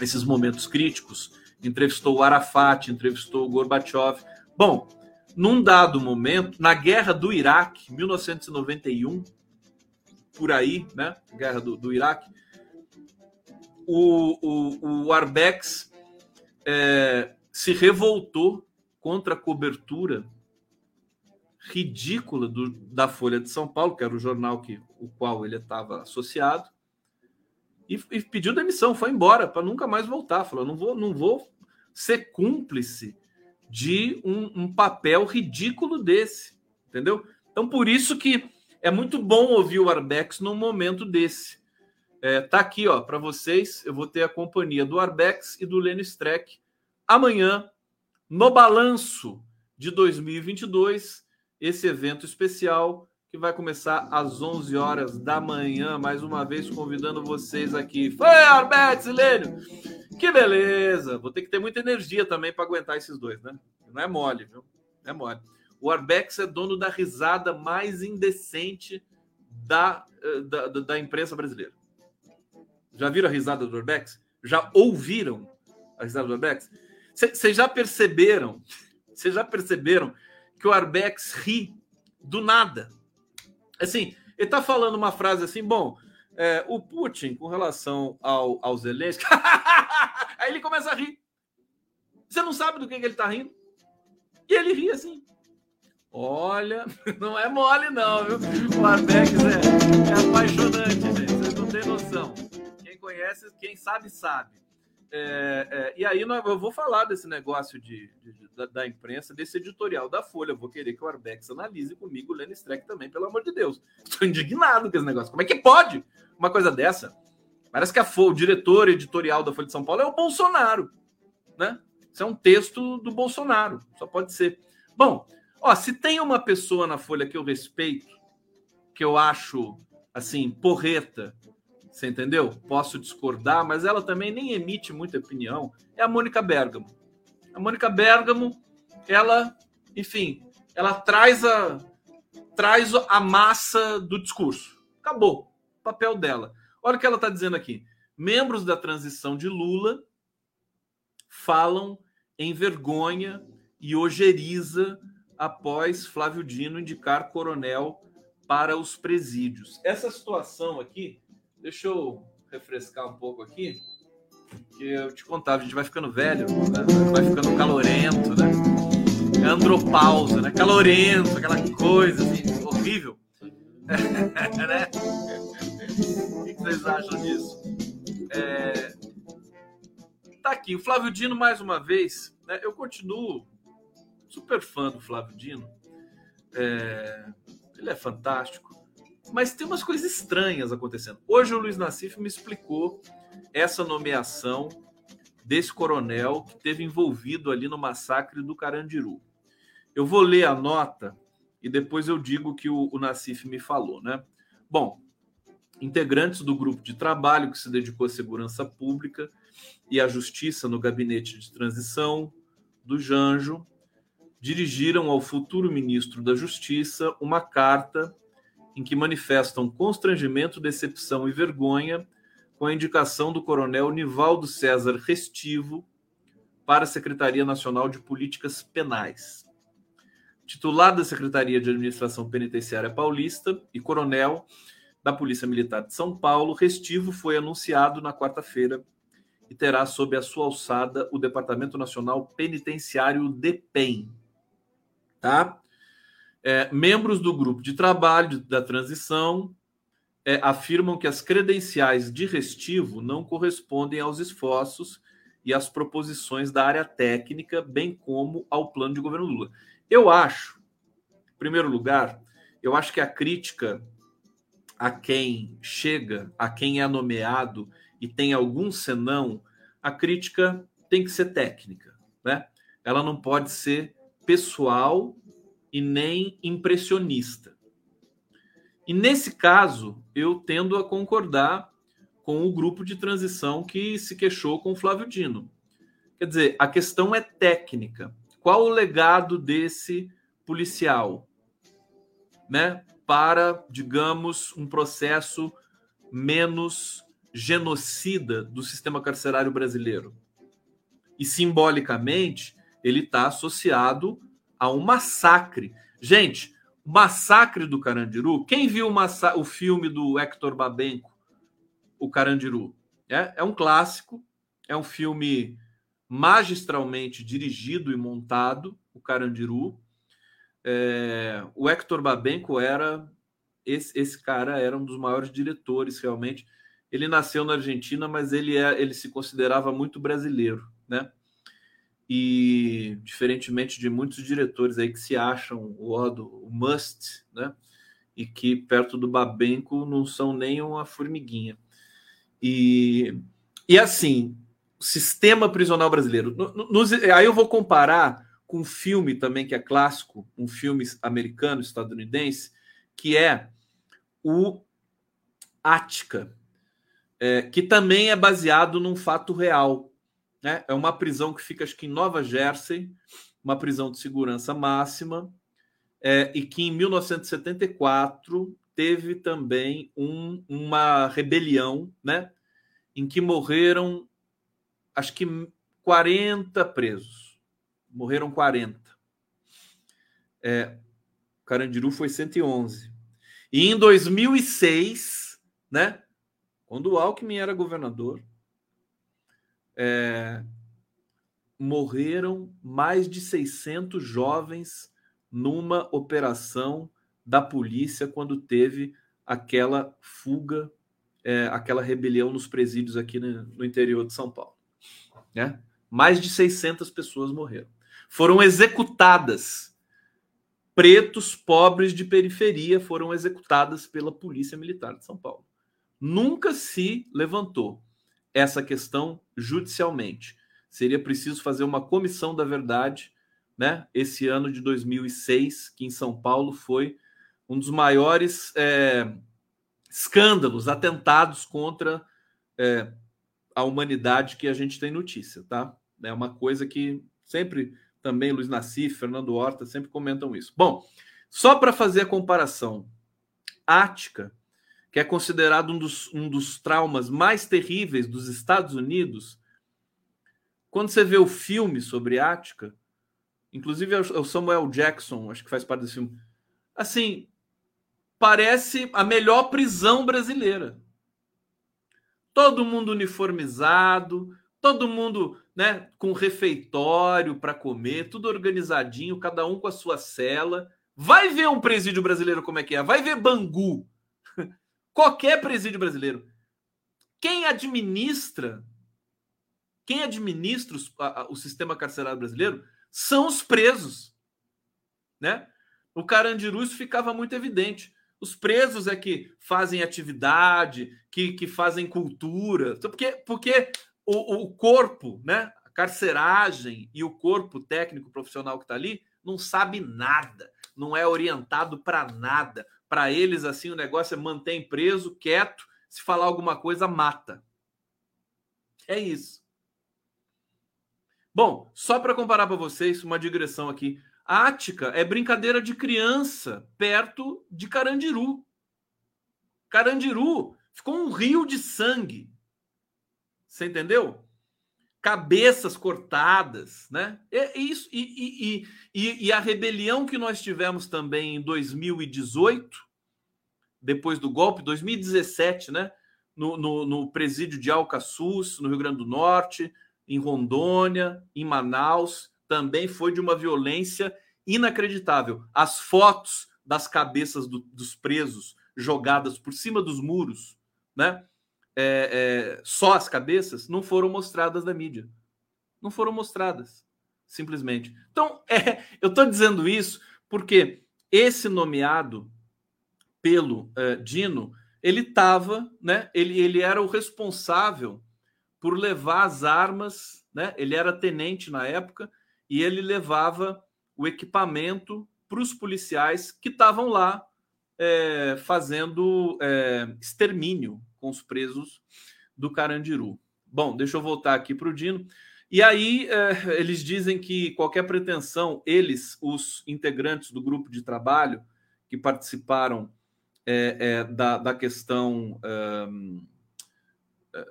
esses momentos críticos entrevistou o Arafat, entrevistou o Gorbachev. Bom, num dado momento, na guerra do Iraque, 1991, por aí, né? Guerra do, do Iraque, o, o, o Arbex é, se revoltou contra a cobertura ridícula do, da Folha de São Paulo, que era o jornal que, o qual ele estava associado, e, e, pediu demissão, foi embora para nunca mais voltar. Falou: não vou, não vou ser cúmplice de um, um, papel ridículo desse, entendeu? Então, por isso que é muito bom ouvir o Arbex num momento desse. É, tá aqui, ó, para vocês. Eu vou ter a companhia do Arbex e do Lênin Streck amanhã no balanço de 2022, esse evento especial que vai começar às 11 horas da manhã, mais uma vez convidando vocês aqui. Foi Arbex e Lênio. Que beleza! Vou ter que ter muita energia também para aguentar esses dois, né? Não é mole, viu? Não é mole. O Arbex é dono da risada mais indecente da, eh, da, da imprensa brasileira. Já viram a risada do Arbex? Já ouviram a risada do Arbex? Vocês já perceberam? Vocês já perceberam que o Arbex ri do nada? Assim, ele tá falando uma frase assim, bom, é, o Putin, com relação ao, ao Zelensky, [laughs] aí ele começa a rir. Você não sabe do que, que ele está rindo. E ele ri assim. Olha, [laughs] não é mole, não, viu? O Arbex é, é apaixonante, gente. Vocês não têm noção. Conhece, quem sabe, sabe. É, é, e aí eu vou falar desse negócio de, de, da, da, imprensa, desse editorial da Folha. Eu vou querer que o Arbex analise comigo o Lenny Streck também, pelo amor de Deus. [laughs] Estou indignado com esse negócio. Como é que pode uma coisa dessa? Parece que a, o diretor editorial da Folha de São Paulo é o Bolsonaro, né? Isso é um texto do Bolsonaro, só pode ser. Bom, ó, se tem uma pessoa na Folha que eu respeito, que eu acho assim porreta, você entendeu? Posso discordar, mas ela também nem emite muita opinião. É a Mônica Bergamo. A Mônica Bergamo, ela, enfim, ela traz a traz a massa do discurso. Acabou. O papel dela. Olha o que ela está dizendo aqui. Membros da transição de Lula falam em vergonha e ojeriza após Flávio Dino indicar coronel para os presídios. Essa situação aqui, deixa eu refrescar um pouco aqui, que eu te contava, a gente vai ficando velho, né? vai ficando calorento, né? É andropausa, né? Calorento, aquela coisa assim, horrível. [laughs] né? O que vocês acham disso? É... Tá aqui, o Flávio Dino, mais uma vez, né? eu continuo super fã do Flávio Dino. É... Ele é fantástico. Mas tem umas coisas estranhas acontecendo. Hoje o Luiz Nassif me explicou essa nomeação desse coronel que teve envolvido ali no massacre do Carandiru. Eu vou ler a nota e depois eu digo que o, o Nassif me falou, né? Bom, integrantes do grupo de trabalho que se dedicou à segurança pública e à justiça no gabinete de transição do Janjo dirigiram ao futuro ministro da Justiça uma carta em que manifestam constrangimento, decepção e vergonha com a indicação do coronel Nivaldo César Restivo para a Secretaria Nacional de Políticas Penais. Titular da Secretaria de Administração Penitenciária Paulista e coronel da Polícia Militar de São Paulo, Restivo foi anunciado na quarta-feira e terá sob a sua alçada o Departamento Nacional Penitenciário DEPEN. Tá? É, membros do grupo de trabalho da transição é, afirmam que as credenciais de restivo não correspondem aos esforços e às proposições da área técnica, bem como ao plano de governo Lula. Eu acho, em primeiro lugar, eu acho que a crítica a quem chega, a quem é nomeado e tem algum senão, a crítica tem que ser técnica, né? Ela não pode ser pessoal e nem impressionista. E nesse caso, eu tendo a concordar com o grupo de transição que se queixou com o Flávio Dino. Quer dizer, a questão é técnica. Qual o legado desse policial, né, para, digamos, um processo menos genocida do sistema carcerário brasileiro? E simbolicamente, ele está associado a um massacre. Gente, massacre do Carandiru. Quem viu o, o filme do Hector Babenco, O Carandiru? É, é um clássico, é um filme magistralmente dirigido e montado, O Carandiru. É, o Hector Babenco era esse, esse cara era um dos maiores diretores realmente. Ele nasceu na Argentina, mas ele é, ele se considerava muito brasileiro, né? E diferentemente de muitos diretores aí que se acham o, o must, né? E que perto do Babenco não são nem uma formiguinha. E, e assim, sistema prisional brasileiro. Aí eu vou comparar com um filme também que é clássico, um filme americano, estadunidense, que é o Ática, é, que também é baseado num fato real. Né? É uma prisão que fica, acho que em Nova Jersey, uma prisão de segurança máxima, é, e que em 1974 teve também um, uma rebelião, né? Em que morreram, acho que 40 presos. Morreram 40. É, Carandiru foi 111. E em 2006, né? Quando o Alckmin era governador, é, morreram mais de 600 jovens numa operação da polícia quando teve aquela fuga, é, aquela rebelião nos presídios aqui no, no interior de São Paulo. Né? Mais de 600 pessoas morreram. Foram executadas. Pretos pobres de periferia foram executadas pela Polícia Militar de São Paulo. Nunca se levantou essa questão judicialmente. Seria preciso fazer uma comissão da verdade, né? Esse ano de 2006, que em São Paulo foi um dos maiores é, escândalos, atentados contra é, a humanidade que a gente tem notícia, tá? É uma coisa que sempre também Luiz Nassif, Fernando Horta sempre comentam isso. Bom, só para fazer a comparação, Ática que é considerado um dos, um dos traumas mais terríveis dos Estados Unidos, quando você vê o filme sobre Ática, Inclusive é o Samuel Jackson, acho que faz parte desse filme. Assim, parece a melhor prisão brasileira. Todo mundo uniformizado, todo mundo né, com refeitório para comer, tudo organizadinho, cada um com a sua cela. Vai ver um presídio brasileiro como é que é, vai ver Bangu. Qualquer presídio brasileiro. Quem administra, quem administra o, o sistema carcerário brasileiro são os presos, né? O Carandiru isso ficava muito evidente. Os presos é que fazem atividade, que, que fazem cultura. Porque, porque o, o corpo, né? A carceragem e o corpo técnico profissional que está ali não sabe nada, não é orientado para nada. Para eles, assim, o negócio é manter preso, quieto. Se falar alguma coisa, mata. É isso. Bom, só para comparar para vocês, uma digressão aqui. Ática é brincadeira de criança perto de Carandiru. Carandiru ficou um rio de sangue. Você entendeu? Cabeças cortadas, né? E, isso, e, e, e, e a rebelião que nós tivemos também em 2018, depois do golpe, 2017, né? No, no, no presídio de Alcaçuz, no Rio Grande do Norte, em Rondônia, em Manaus, também foi de uma violência inacreditável. As fotos das cabeças do, dos presos jogadas por cima dos muros, né? É, é, só as cabeças não foram mostradas na mídia. Não foram mostradas, simplesmente. Então, [laughs] é, eu estou dizendo isso porque esse nomeado pelo é, Dino, ele estava, né? Ele, ele era o responsável por levar as armas, né? Ele era tenente na época e ele levava o equipamento para os policiais que estavam lá é, fazendo é, extermínio com os presos do Carandiru. Bom, deixa eu voltar aqui para o Dino. E aí é, [laughs] eles dizem que qualquer pretensão, eles, os integrantes do grupo de trabalho que participaram é, é, da, da questão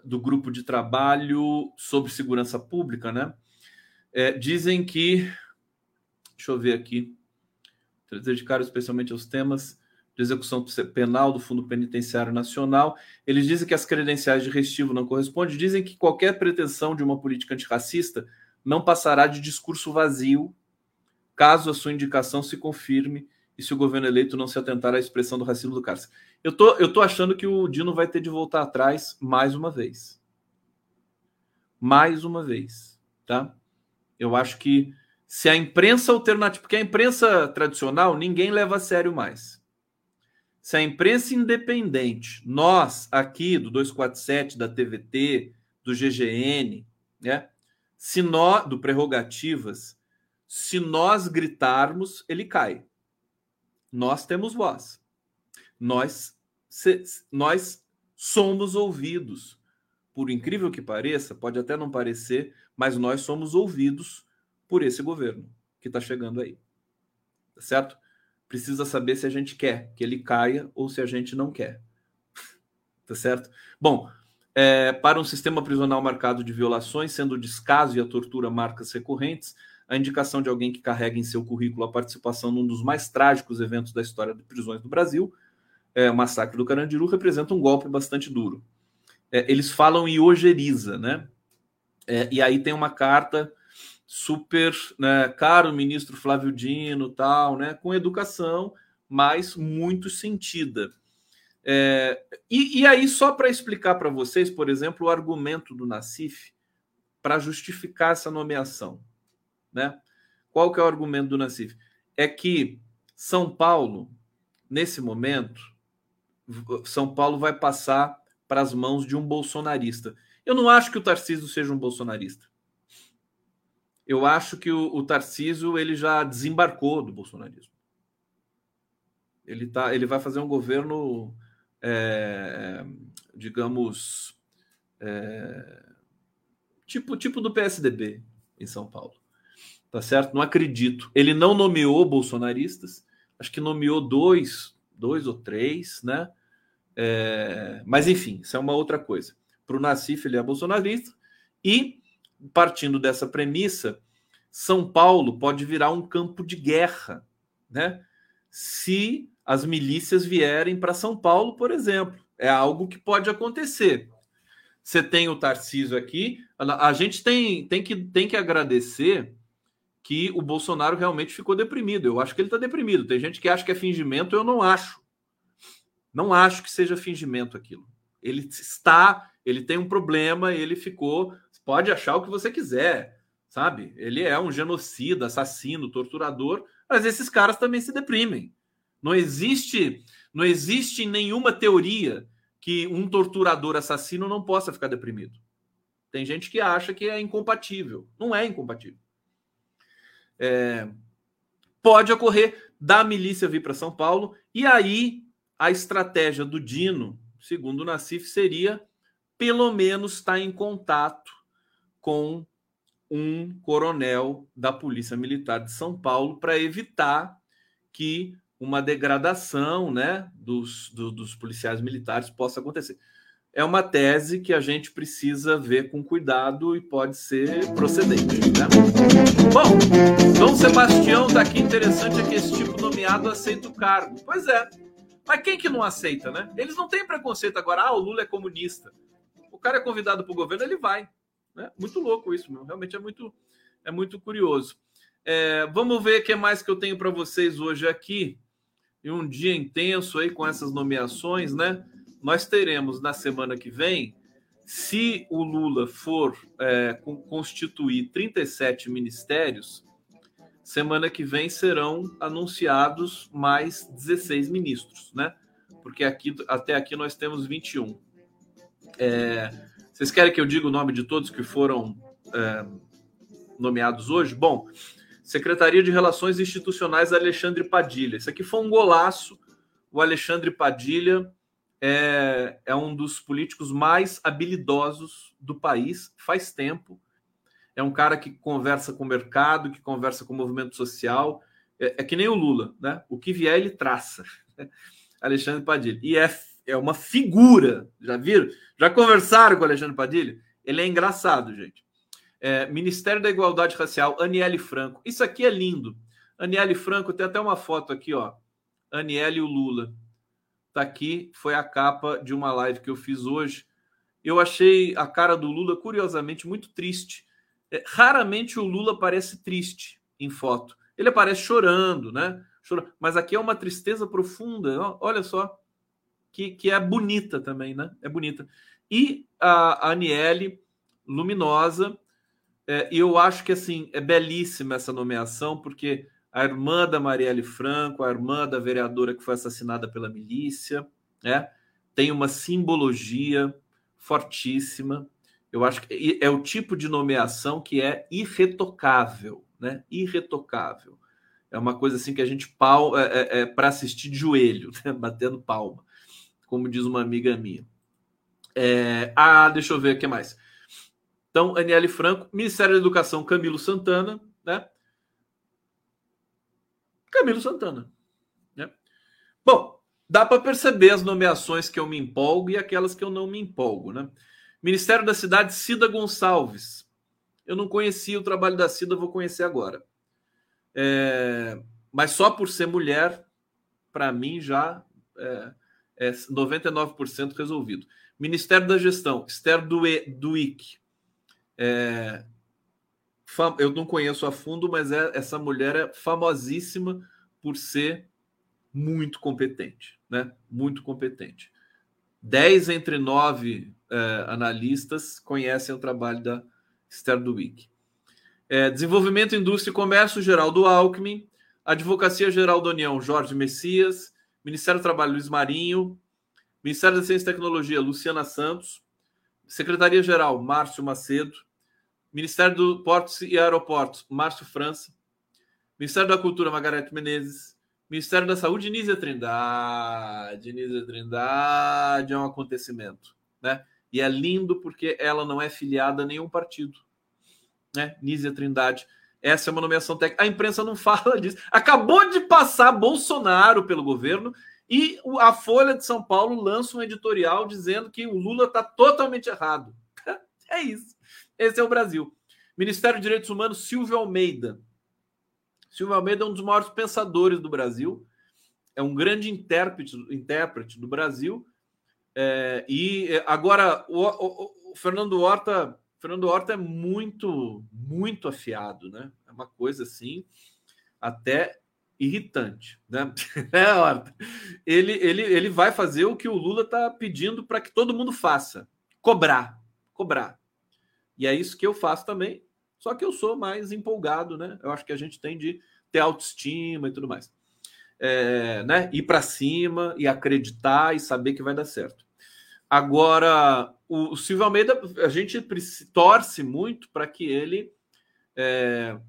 do grupo de trabalho sobre segurança pública, né? Dizem que, deixa eu ver aqui, dedicaram especialmente aos temas de execução penal do Fundo Penitenciário Nacional. Eles dizem que as credenciais de restivo não correspondem, dizem que qualquer pretensão de uma política antirracista não passará de discurso vazio, caso a sua indicação se confirme e se o governo eleito não se atentar à expressão do racismo do cárcere. Eu tô, eu tô achando que o Dino vai ter de voltar atrás mais uma vez. Mais uma vez, tá? Eu acho que se a imprensa alternativa, porque a imprensa tradicional ninguém leva a sério mais. Se a imprensa independente, nós aqui do 247, da TVT, do GGN, né? Se nós do prerrogativas, se nós gritarmos, ele cai. Nós temos voz. Nós se, nós somos ouvidos. Por incrível que pareça, pode até não parecer, mas nós somos ouvidos por esse governo que está chegando aí. Tá certo? Precisa saber se a gente quer que ele caia ou se a gente não quer. tá certo? Bom, é, para um sistema prisional marcado de violações, sendo o descaso e a tortura marcas recorrentes, a indicação de alguém que carrega em seu currículo a participação num dos mais trágicos eventos da história de prisões do Brasil é, o massacre do Carandiru representa um golpe bastante duro. É, eles falam em ojeriza, né? É, e aí tem uma carta super, né, caro ministro Flávio Dino, tal, né, com educação, mas muito sentida. É, e, e, aí, só para explicar para vocês, por exemplo, o argumento do Nassif para justificar essa nomeação. Né? Qual que é o argumento do Nassif? É que São Paulo, nesse momento, são Paulo vai passar para as mãos de um bolsonarista. Eu não acho que o Tarcísio seja um bolsonarista. Eu acho que o, o Tarcísio ele já desembarcou do bolsonarismo. Ele, tá, ele vai fazer um governo, é, digamos, é, tipo, tipo do PSDB em São Paulo. Tá certo? Não acredito. Ele não nomeou bolsonaristas, acho que nomeou dois dois ou três, né? É, mas enfim, isso é uma outra coisa. Para o Nassif, ele é bolsonarista, e partindo dessa premissa, São Paulo pode virar um campo de guerra, né? Se as milícias vierem para São Paulo, por exemplo, é algo que pode acontecer. Você tem o Tarcísio aqui, a gente tem, tem, que, tem que agradecer que o Bolsonaro realmente ficou deprimido. Eu acho que ele está deprimido. Tem gente que acha que é fingimento, eu não acho. Não acho que seja fingimento aquilo. Ele está, ele tem um problema, ele ficou. Pode achar o que você quiser, sabe? Ele é um genocida, assassino, torturador, mas esses caras também se deprimem. Não existe, não existe nenhuma teoria que um torturador assassino não possa ficar deprimido. Tem gente que acha que é incompatível. Não é incompatível. É, pode ocorrer da milícia vir para São Paulo, e aí a estratégia do Dino, segundo o Nassif, seria pelo menos estar tá em contato com um coronel da Polícia Militar de São Paulo para evitar que uma degradação né, dos, do, dos policiais militares possa acontecer é uma tese que a gente precisa ver com cuidado e pode ser procedente. Né? Bom, Dom Sebastião está aqui. Interessante é que esse tipo nomeado aceita o cargo. Pois é. Mas quem que não aceita, né? Eles não têm preconceito agora. Ah, o Lula é comunista. O cara é convidado para o governo, ele vai. Né? Muito louco isso, meu. realmente é muito, é muito curioso. É, vamos ver o que mais que eu tenho para vocês hoje aqui. E um dia intenso aí com essas nomeações, né? nós teremos na semana que vem, se o Lula for é, constituir 37 ministérios, semana que vem serão anunciados mais 16 ministros, né? Porque aqui, até aqui nós temos 21. É, vocês querem que eu diga o nome de todos que foram é, nomeados hoje? Bom, Secretaria de Relações Institucionais Alexandre Padilha. Isso aqui foi um golaço. O Alexandre Padilha é, é um dos políticos mais habilidosos do país faz tempo. É um cara que conversa com o mercado, que conversa com o movimento social. É, é que nem o Lula, né? O que vier, ele traça. [laughs] Alexandre Padilha. E é, é uma figura. Já viram? Já conversaram com o Alexandre Padilha? Ele é engraçado, gente. É, Ministério da Igualdade Racial, Aniele Franco. Isso aqui é lindo. Aniele Franco, tem até uma foto aqui, ó. Aniele e o Lula. Tá aqui, foi a capa de uma live que eu fiz hoje. Eu achei a cara do Lula, curiosamente, muito triste. É, raramente o Lula parece triste em foto. Ele aparece chorando, né? Chorando. Mas aqui é uma tristeza profunda. Olha só, que, que é bonita também, né? É bonita. E a, Aniele, luminosa, é, eu acho que assim é belíssima essa nomeação, porque a irmã da Marielle Franco, a irmã da vereadora que foi assassinada pela milícia, né? Tem uma simbologia fortíssima. Eu acho que é o tipo de nomeação que é irretocável, né? Irretocável. É uma coisa assim que a gente pau é, é, é para assistir de joelho, [laughs] né? batendo palma, como diz uma amiga minha. É, ah, deixa eu ver o que mais. Então, Aniele Franco, Ministério da Educação, Camilo Santana, né? Camilo Santana. Né? Bom, dá para perceber as nomeações que eu me empolgo e aquelas que eu não me empolgo. Né? Ministério da Cidade, Cida Gonçalves. Eu não conhecia o trabalho da Cida, vou conhecer agora. É, mas só por ser mulher, para mim já é, é 99% resolvido. Ministério da Gestão, Esther Duick. É, eu não conheço a fundo, mas é, essa mulher é famosíssima por ser muito competente, né? Muito competente. Dez entre nove é, analistas conhecem o trabalho da Esther Duick. É, Desenvolvimento, Indústria e Comércio, Geraldo Alckmin. Advocacia Geral da União, Jorge Messias. Ministério do Trabalho, Luiz Marinho. Ministério da Ciência e Tecnologia, Luciana Santos. Secretaria-Geral, Márcio Macedo. Ministério do Portos e Aeroportos, Márcio França. Ministério da Cultura, Margarete Menezes. Ministério da Saúde, Nízia Trindade. Nízia Trindade é um acontecimento, né? E é lindo porque ela não é filiada a nenhum partido, né? Nízia Trindade. Essa é uma nomeação técnica. A imprensa não [laughs] fala disso. Acabou de passar Bolsonaro pelo governo e a Folha de São Paulo lança um editorial dizendo que o Lula está totalmente errado. [laughs] É isso. Esse é o Brasil. Ministério de Direitos Humanos, Silvio Almeida. Silvio Almeida é um dos maiores pensadores do Brasil, é um grande intérprete, intérprete do Brasil. É, e é, agora o, o, o, Fernando Horta, Fernando Horta é muito, muito afiado, né? É uma coisa assim, até irritante, né? [laughs] É, Horta. Ele, ele, ele vai fazer o que o Lula está pedindo para que todo mundo faça: cobrar, cobrar. E é isso que eu faço também. Só que eu sou mais empolgado, né? Eu acho que a gente tem de ter autoestima e tudo mais. É, né? Ir para cima e acreditar e saber que vai dar certo. Agora, o, Silvio Almeida, a gente torce muito para que ele é,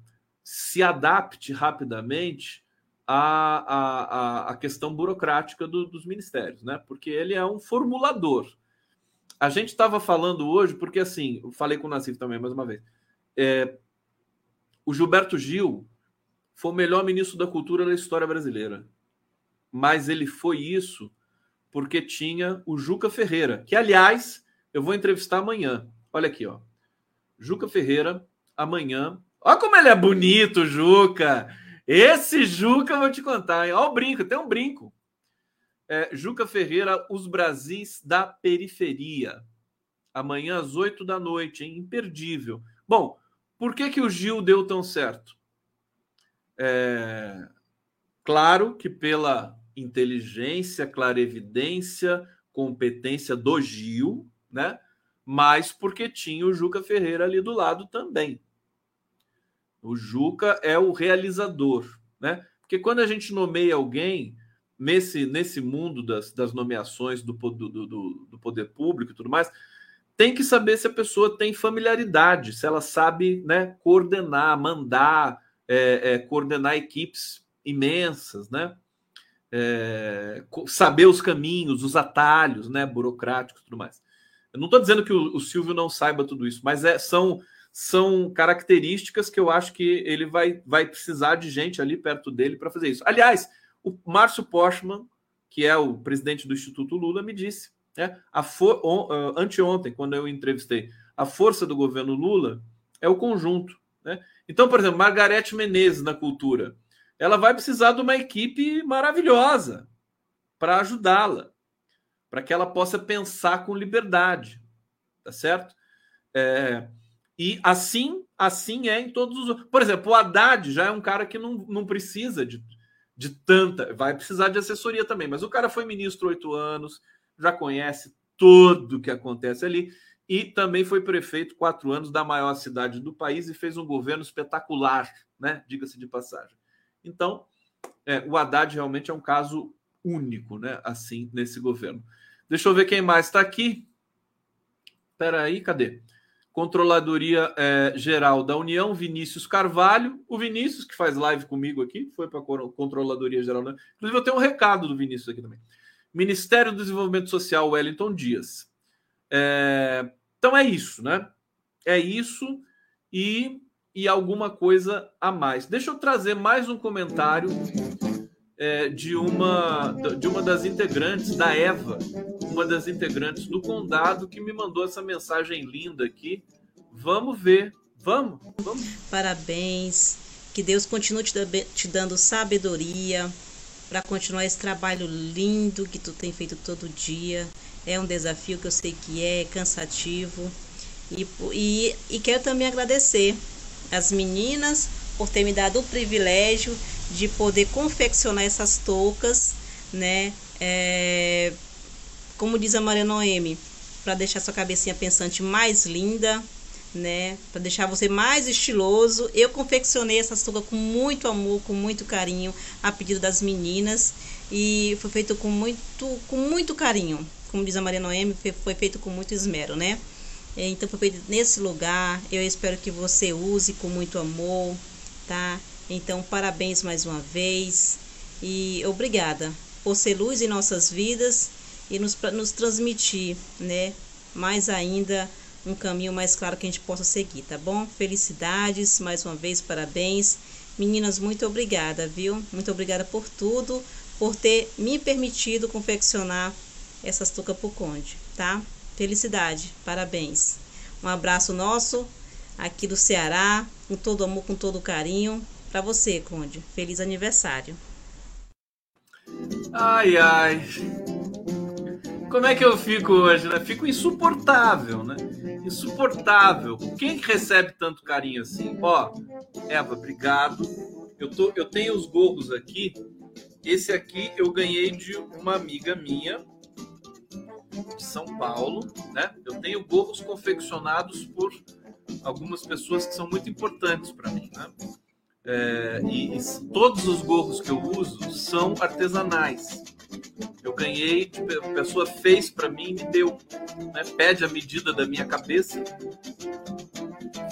se adapte rapidamente à, à, à questão burocrática do, dos ministérios, né? Porque ele é um formulador. A gente estava falando hoje, porque assim, eu falei com o Nassif também mais uma vez. É, o Gilberto Gil foi o melhor ministro da cultura da história brasileira. Mas ele foi isso porque tinha o Juca Ferreira, que, aliás, eu vou entrevistar amanhã. Olha aqui, ó. Juca Ferreira, amanhã. Olha como ele é bonito, Juca! Esse Juca eu vou te contar, hein? Olha o brinco, tem um brinco. É, Juca Ferreira, Os Brasis da Periferia. Amanhã às oito da noite, hein? Imperdível. Bom, por que, que o Gil deu tão certo? É, claro que pela inteligência, clarevidência, competência do Gil, né? Mas porque tinha o Juca Ferreira ali do lado também. O Juca é o realizador, né? Porque quando a gente nomeia alguém nesse, nesse mundo das, das nomeações do, do, do, do poder público e tudo mais, tem que saber se a pessoa tem familiaridade, se ela sabe né, coordenar, mandar, é, é, coordenar equipes imensas, né? É, saber os caminhos, os atalhos, né, burocráticos, tudo mais. Eu não estou dizendo que o, o, Silvio não saiba tudo isso, mas é, são são características que eu acho que ele vai, vai precisar de gente ali perto dele para fazer isso. Aliás, o Márcio Postman, que é o presidente do Instituto Lula, me disse né? A for, on, anteontem, quando eu entrevistei, a força do governo Lula é o conjunto. Né? Então, por exemplo, Margarete Menezes na cultura, ela vai precisar de uma equipe maravilhosa para ajudá-la, para que ela possa pensar com liberdade, tá certo? É, e assim, assim é em todos os. Por exemplo, o Haddad já é um cara que não, não precisa de, de tanta. Vai precisar de assessoria também, mas o cara foi ministro oito anos, já conhece tudo o que acontece ali e também foi prefeito quatro anos da maior cidade do país e fez um governo espetacular, né? Diga-se de passagem. Então, é, o Haddad realmente é um caso único, né? Assim, nesse governo. Deixa eu ver quem mais está aqui. Espera aí, cadê? Controladoria é, Geral da União, Vinícius Carvalho. O Vinícius, que faz live comigo aqui, foi para a Controladoria Geral. Da... Inclusive, eu tenho um recado do Vinícius aqui também. Ministério do Desenvolvimento Social, Wellington Dias. É, então é isso, né? É isso e, e alguma coisa a mais. Deixa eu trazer mais um comentário é, de, uma, de uma das integrantes, da Eva, uma das integrantes do Condado, que me mandou essa mensagem linda aqui. Vamos ver. Vamos, vamos. Parabéns. Que Deus continue te, dando sabedoria, para continuar esse trabalho lindo que tu tem feito todo dia. É um desafio que eu sei que é, é cansativo. E, e, e quero também agradecer as meninas por ter me dado o privilégio de poder confeccionar essas toucas, né? É, como diz a Maria Noemi, para deixar sua cabecinha pensante mais linda, né? Para deixar você mais estiloso. Eu confeccionei essa touca com muito amor, com muito carinho, a pedido das meninas e foi feito com muito, com muito carinho. Como diz a Maria Noemi, foi feito com muito esmero, né? Então foi feito nesse lugar. Eu espero que você use com muito amor, tá? Então parabéns mais uma vez e obrigada por ser luz em nossas vidas e nos, nos transmitir, né? Mais ainda um caminho mais claro que a gente possa seguir, tá bom? Felicidades, mais uma vez, parabéns. Meninas, muito obrigada, viu? Muito obrigada por tudo, por ter me permitido confeccionar essas toucas pro Conde, tá? Felicidade, parabéns. Um abraço nosso aqui do Ceará, com todo amor, com todo carinho. Para você, Conde. Feliz aniversário. Ai, ai. Como é que eu fico hoje, né? Fico insuportável, né? Insuportável. Quem recebe tanto carinho assim? Ó, Eva, obrigado. Eu, tô, eu tenho os gorros aqui. Esse aqui eu ganhei de uma amiga minha de São Paulo, né? Eu tenho gorros confeccionados por algumas pessoas que são muito importantes para mim, né? É, e, e, todos os gorros que eu uso são artesanais. Eu ganhei, a pessoa fez para mim e me deu. Né? Pede a medida da minha cabeça,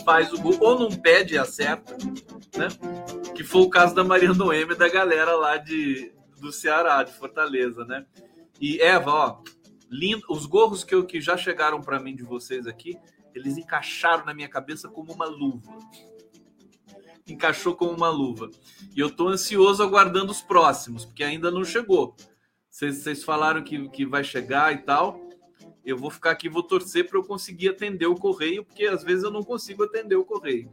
faz o gorro, ou não pede e acerta, né? Que foi o caso da Maria Noemi da galera lá de, do Ceará, de Fortaleza, né? E Eva, ó, lindo, os gorros que, eu, que já chegaram para mim de vocês aqui, eles encaixaram na minha cabeça como uma luva encaixou como uma luva. E eu estou ansioso aguardando os próximos, porque ainda não chegou. Vocês falaram que, que vai chegar e tal. Eu vou ficar aqui, vou torcer para eu conseguir atender o correio, porque às vezes eu não consigo atender o correio.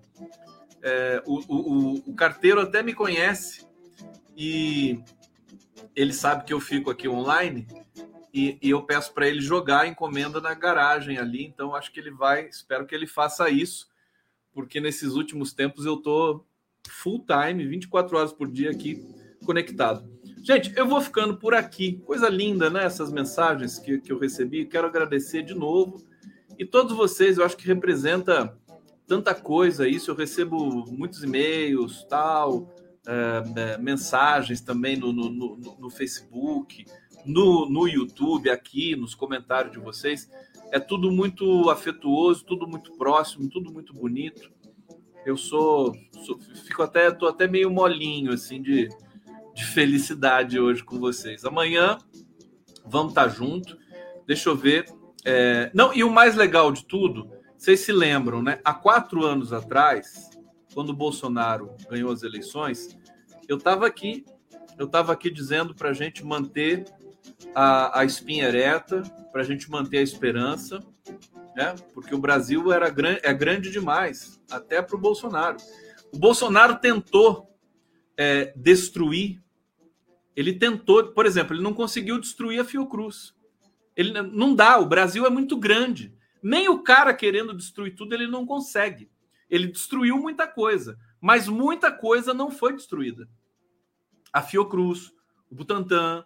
É, o, o, o carteiro até me conhece e ele sabe que eu fico aqui online e, e eu peço para ele jogar a encomenda na garagem ali. Então acho que ele vai, espero que ele faça isso porque nesses últimos tempos eu tô full time, 24 horas por dia aqui conectado. Gente, eu vou ficando por aqui. Coisa linda, né? Essas mensagens que, que eu recebi. Quero agradecer de novo. E todos vocês, eu acho que representa tanta coisa isso. Eu recebo muitos e-mails, tal, é, é, mensagens também no, no, no, no Facebook, no, no YouTube, aqui, nos comentários de vocês é tudo muito afetuoso, tudo muito próximo, tudo muito bonito. Eu sou, sou fico até, tô até meio molinho assim de, de felicidade hoje com vocês. Amanhã vamos estar junto. Deixa eu ver. É... Não, e o mais legal de tudo, vocês se lembram, né? Há quatro anos atrás, quando o Bolsonaro ganhou as eleições, eu estava aqui, eu estava aqui dizendo para a gente manter a, a espinha ereta, para a gente manter a esperança, né? porque o Brasil era é grande demais, até para o Bolsonaro. O Bolsonaro tentou é, destruir, ele tentou, por exemplo, ele não conseguiu destruir a Fiocruz. Ele não dá, o Brasil é muito grande. Nem o cara querendo destruir tudo, ele não consegue. Ele destruiu muita coisa, mas muita coisa não foi destruída. A Fiocruz, o Butantan,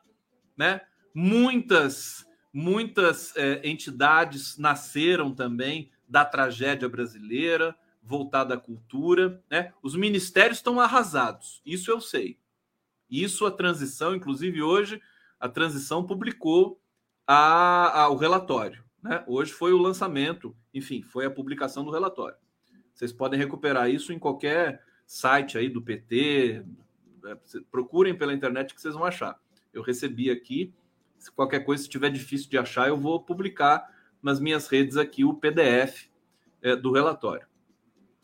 né? Muitas, muitas é, entidades nasceram também da tragédia brasileira, voltada à cultura. Né? Os ministérios estão arrasados, isso eu sei. Isso a transição, inclusive hoje, a transição publicou a, a, o relatório. Né? Hoje foi o lançamento, enfim, foi a publicação do relatório. Vocês podem recuperar isso em qualquer site aí do PT. Né? Procurem pela internet que vocês vão achar. Eu recebi aqui se qualquer coisa estiver difícil de achar, eu vou publicar nas minhas redes aqui o PDF é, do relatório.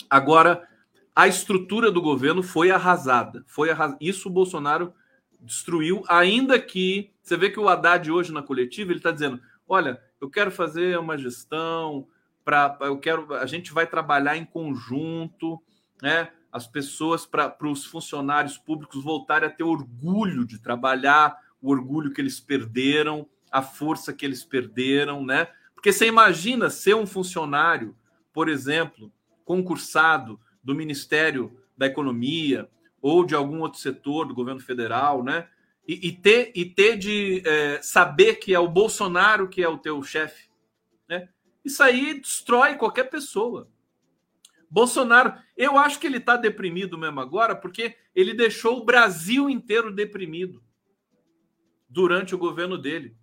Agora, a estrutura do governo foi arrasada. Foi arras... Isso o Bolsonaro destruiu, ainda que você vê que o Haddad hoje na coletiva ele está dizendo: olha, eu quero fazer uma gestão para eu quero a gente vai trabalhar em conjunto, né? As pessoas para os funcionários públicos voltarem a ter orgulho de trabalhar, o orgulho que eles perderam, a força que eles perderam, né? Porque você imagina ser um funcionário, por exemplo, concursado do Ministério da Economia ou de algum outro setor do governo federal, né? E, e ter, e ter de é, saber que é o Bolsonaro que é o teu chefe, né? Isso aí destrói qualquer pessoa. Bolsonaro, eu acho que ele está deprimido mesmo agora porque ele deixou o Brasil inteiro deprimido durante o governo dele.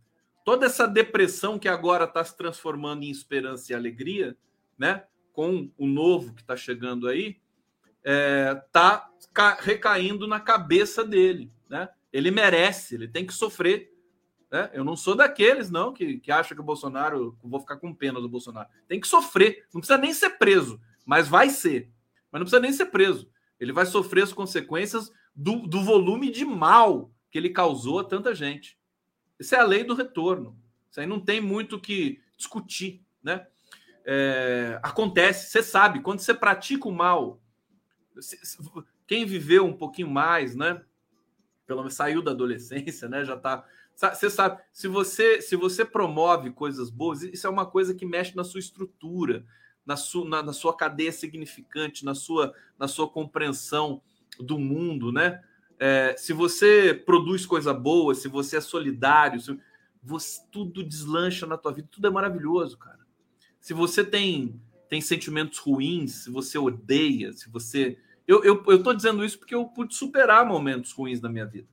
Toda essa depressão que agora está se transformando em esperança e alegria, né? Com o novo que está chegando aí, é, recaindo na cabeça dele, né? Ele merece, ele tem que sofrer. Né? Eu não sou daqueles, não, que, que acha que o Bolsonaro. Vou ficar com pena do Bolsonaro. Tem que sofrer. Não precisa nem ser preso, mas vai ser. Mas não precisa nem ser preso. Ele vai sofrer as consequências do, do volume de mal que ele causou a tanta gente. Isso é a lei do retorno. Isso aí não tem muito que discutir, né? é, acontece, você sabe, quando você pratica o mal, quem viveu um pouquinho mais, né? Pelo menos saiu da adolescência, né? Já tá. Você sabe, se você se você promove coisas boas, isso é uma coisa que mexe na sua estrutura, na sua, na, na sua cadeia significante, na sua, na sua compreensão do mundo, né? É, se você produz coisa boa, se você é solidário, se, você, tudo deslancha na tua vida, tudo é maravilhoso, cara. Se você tem tem sentimentos ruins, se você odeia, se você. Eu, eu, eu dizendo isso porque eu pude superar momentos ruins na minha vida.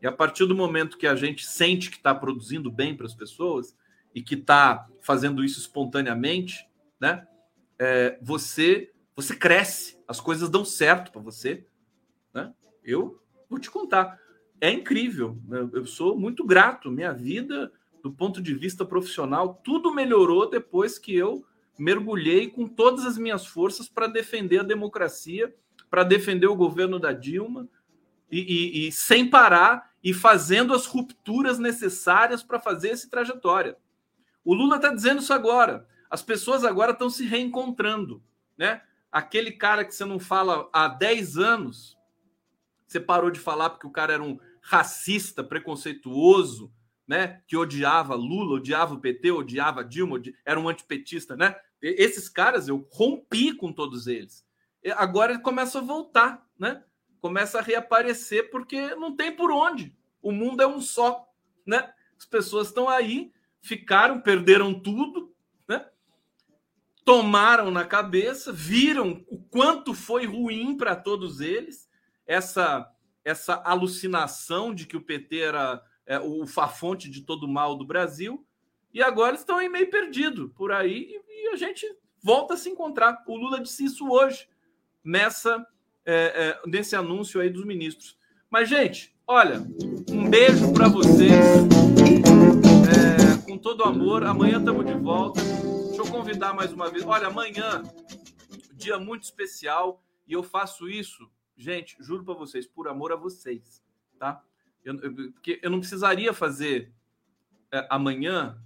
E a partir do momento que a gente sente que está produzindo bem para as pessoas e que está fazendo isso espontaneamente, né? É, você você cresce, as coisas dão certo para você, né? Eu vou te contar, é incrível. Eu sou muito grato. Minha vida, do ponto de vista profissional, tudo melhorou depois que eu mergulhei com todas as minhas forças para defender a democracia, para defender o governo da Dilma e, e, e sem parar e fazendo as rupturas necessárias para fazer essa trajetória. O Lula está dizendo isso agora. As pessoas agora estão se reencontrando, né? Aquele cara que você não fala há 10 anos, você parou de falar porque o cara era um racista, preconceituoso, né? Que odiava Lula, odiava o PT, odiava Dilma, odi... era um antipetista, né? Esses caras eu rompi com todos eles. Agora ele começa a voltar, né? Começa a reaparecer porque não tem por onde. O mundo é um só, né? As pessoas estão aí, ficaram, perderam tudo, tomaram na cabeça, viram o quanto foi ruim para todos eles essa essa alucinação de que o PT era é, o fafonte de todo o mal do Brasil e agora estão aí meio perdido por aí e, e, a gente volta a se encontrar. O Lula disse isso hoje nessa é, é, nesse anúncio aí dos ministros. Mas gente, olha, um beijo para vocês é, com todo amor. Amanhã estamos de volta. Convidar mais uma vez. Olha, amanhã, dia muito especial, e eu faço isso, gente, juro para vocês, por amor a vocês, tá? Eu, eu, eu não precisaria fazer é, amanhã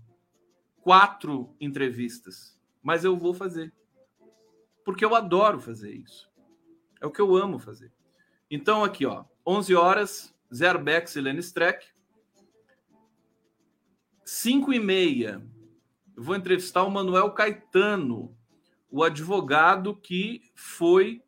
quatro entrevistas, mas eu vou fazer. Porque eu adoro fazer isso. É o que eu amo fazer. Então, aqui, ó, 11 horas, Zero Bex e Lenny Streck. 5 e meia, eu vou entrevistar o Manuel Caetano, o advogado que foi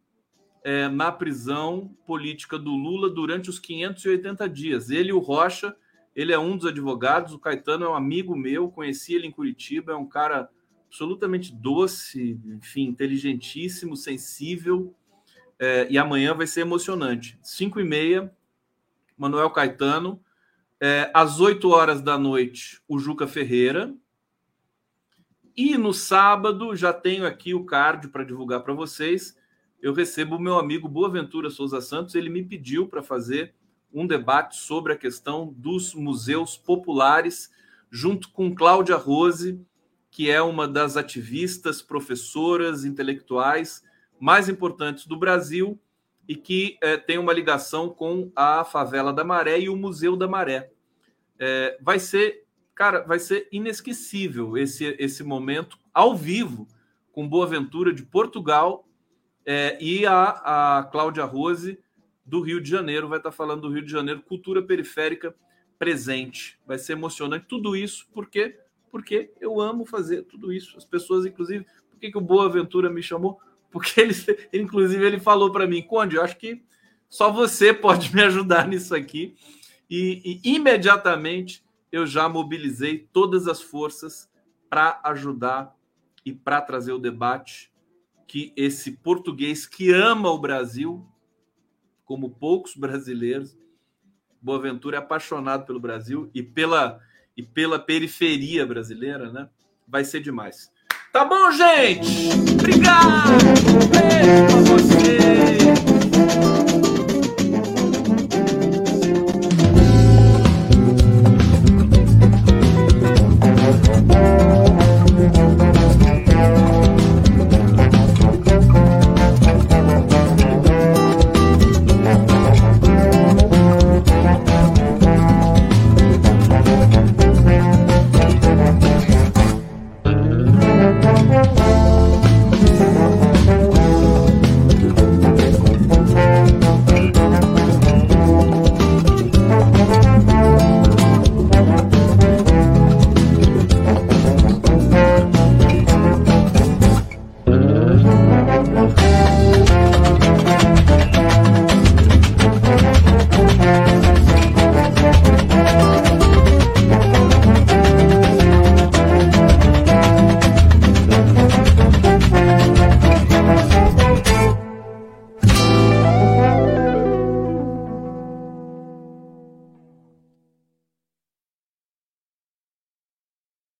é, na prisão política do Lula durante os 580 dias. Ele o Rocha, ele é um dos advogados, o Caetano é um amigo meu, conheci ele em Curitiba, é um cara absolutamente doce, enfim, inteligentíssimo, sensível, é, e amanhã vai ser emocionante. 5 e meia, Manuel Caetano, é, às 8 horas da noite, o Juca Ferreira, e no sábado, já tenho aqui o card para divulgar para vocês. Eu recebo o meu amigo Boaventura Souza Santos. Ele me pediu para fazer um debate sobre a questão dos museus populares, junto com Cláudia Rose, que é uma das ativistas, professoras, intelectuais mais importantes do Brasil e que é, tem uma ligação com a Favela da Maré e o Museu da Maré. É, vai ser Cara, vai ser inesquecível esse, esse momento ao vivo com Boa Ventura de Portugal é, e a, a Cláudia Rose do Rio de Janeiro vai estar falando do Rio de Janeiro, cultura periférica presente. Vai ser emocionante tudo isso, porque porque eu amo fazer tudo isso. As pessoas, inclusive, por que, que o Boa Ventura me chamou? Porque ele, inclusive, ele falou para mim, Conde, eu acho que só você pode me ajudar nisso aqui. E, e imediatamente eu já mobilizei todas as forças para ajudar e para trazer o debate que esse português que ama o Brasil, como poucos brasileiros, Boaventura é apaixonado pelo Brasil e pela e pela periferia brasileira, né? Vai ser demais. Tá bom, gente? Obrigado! beijo pra vocês!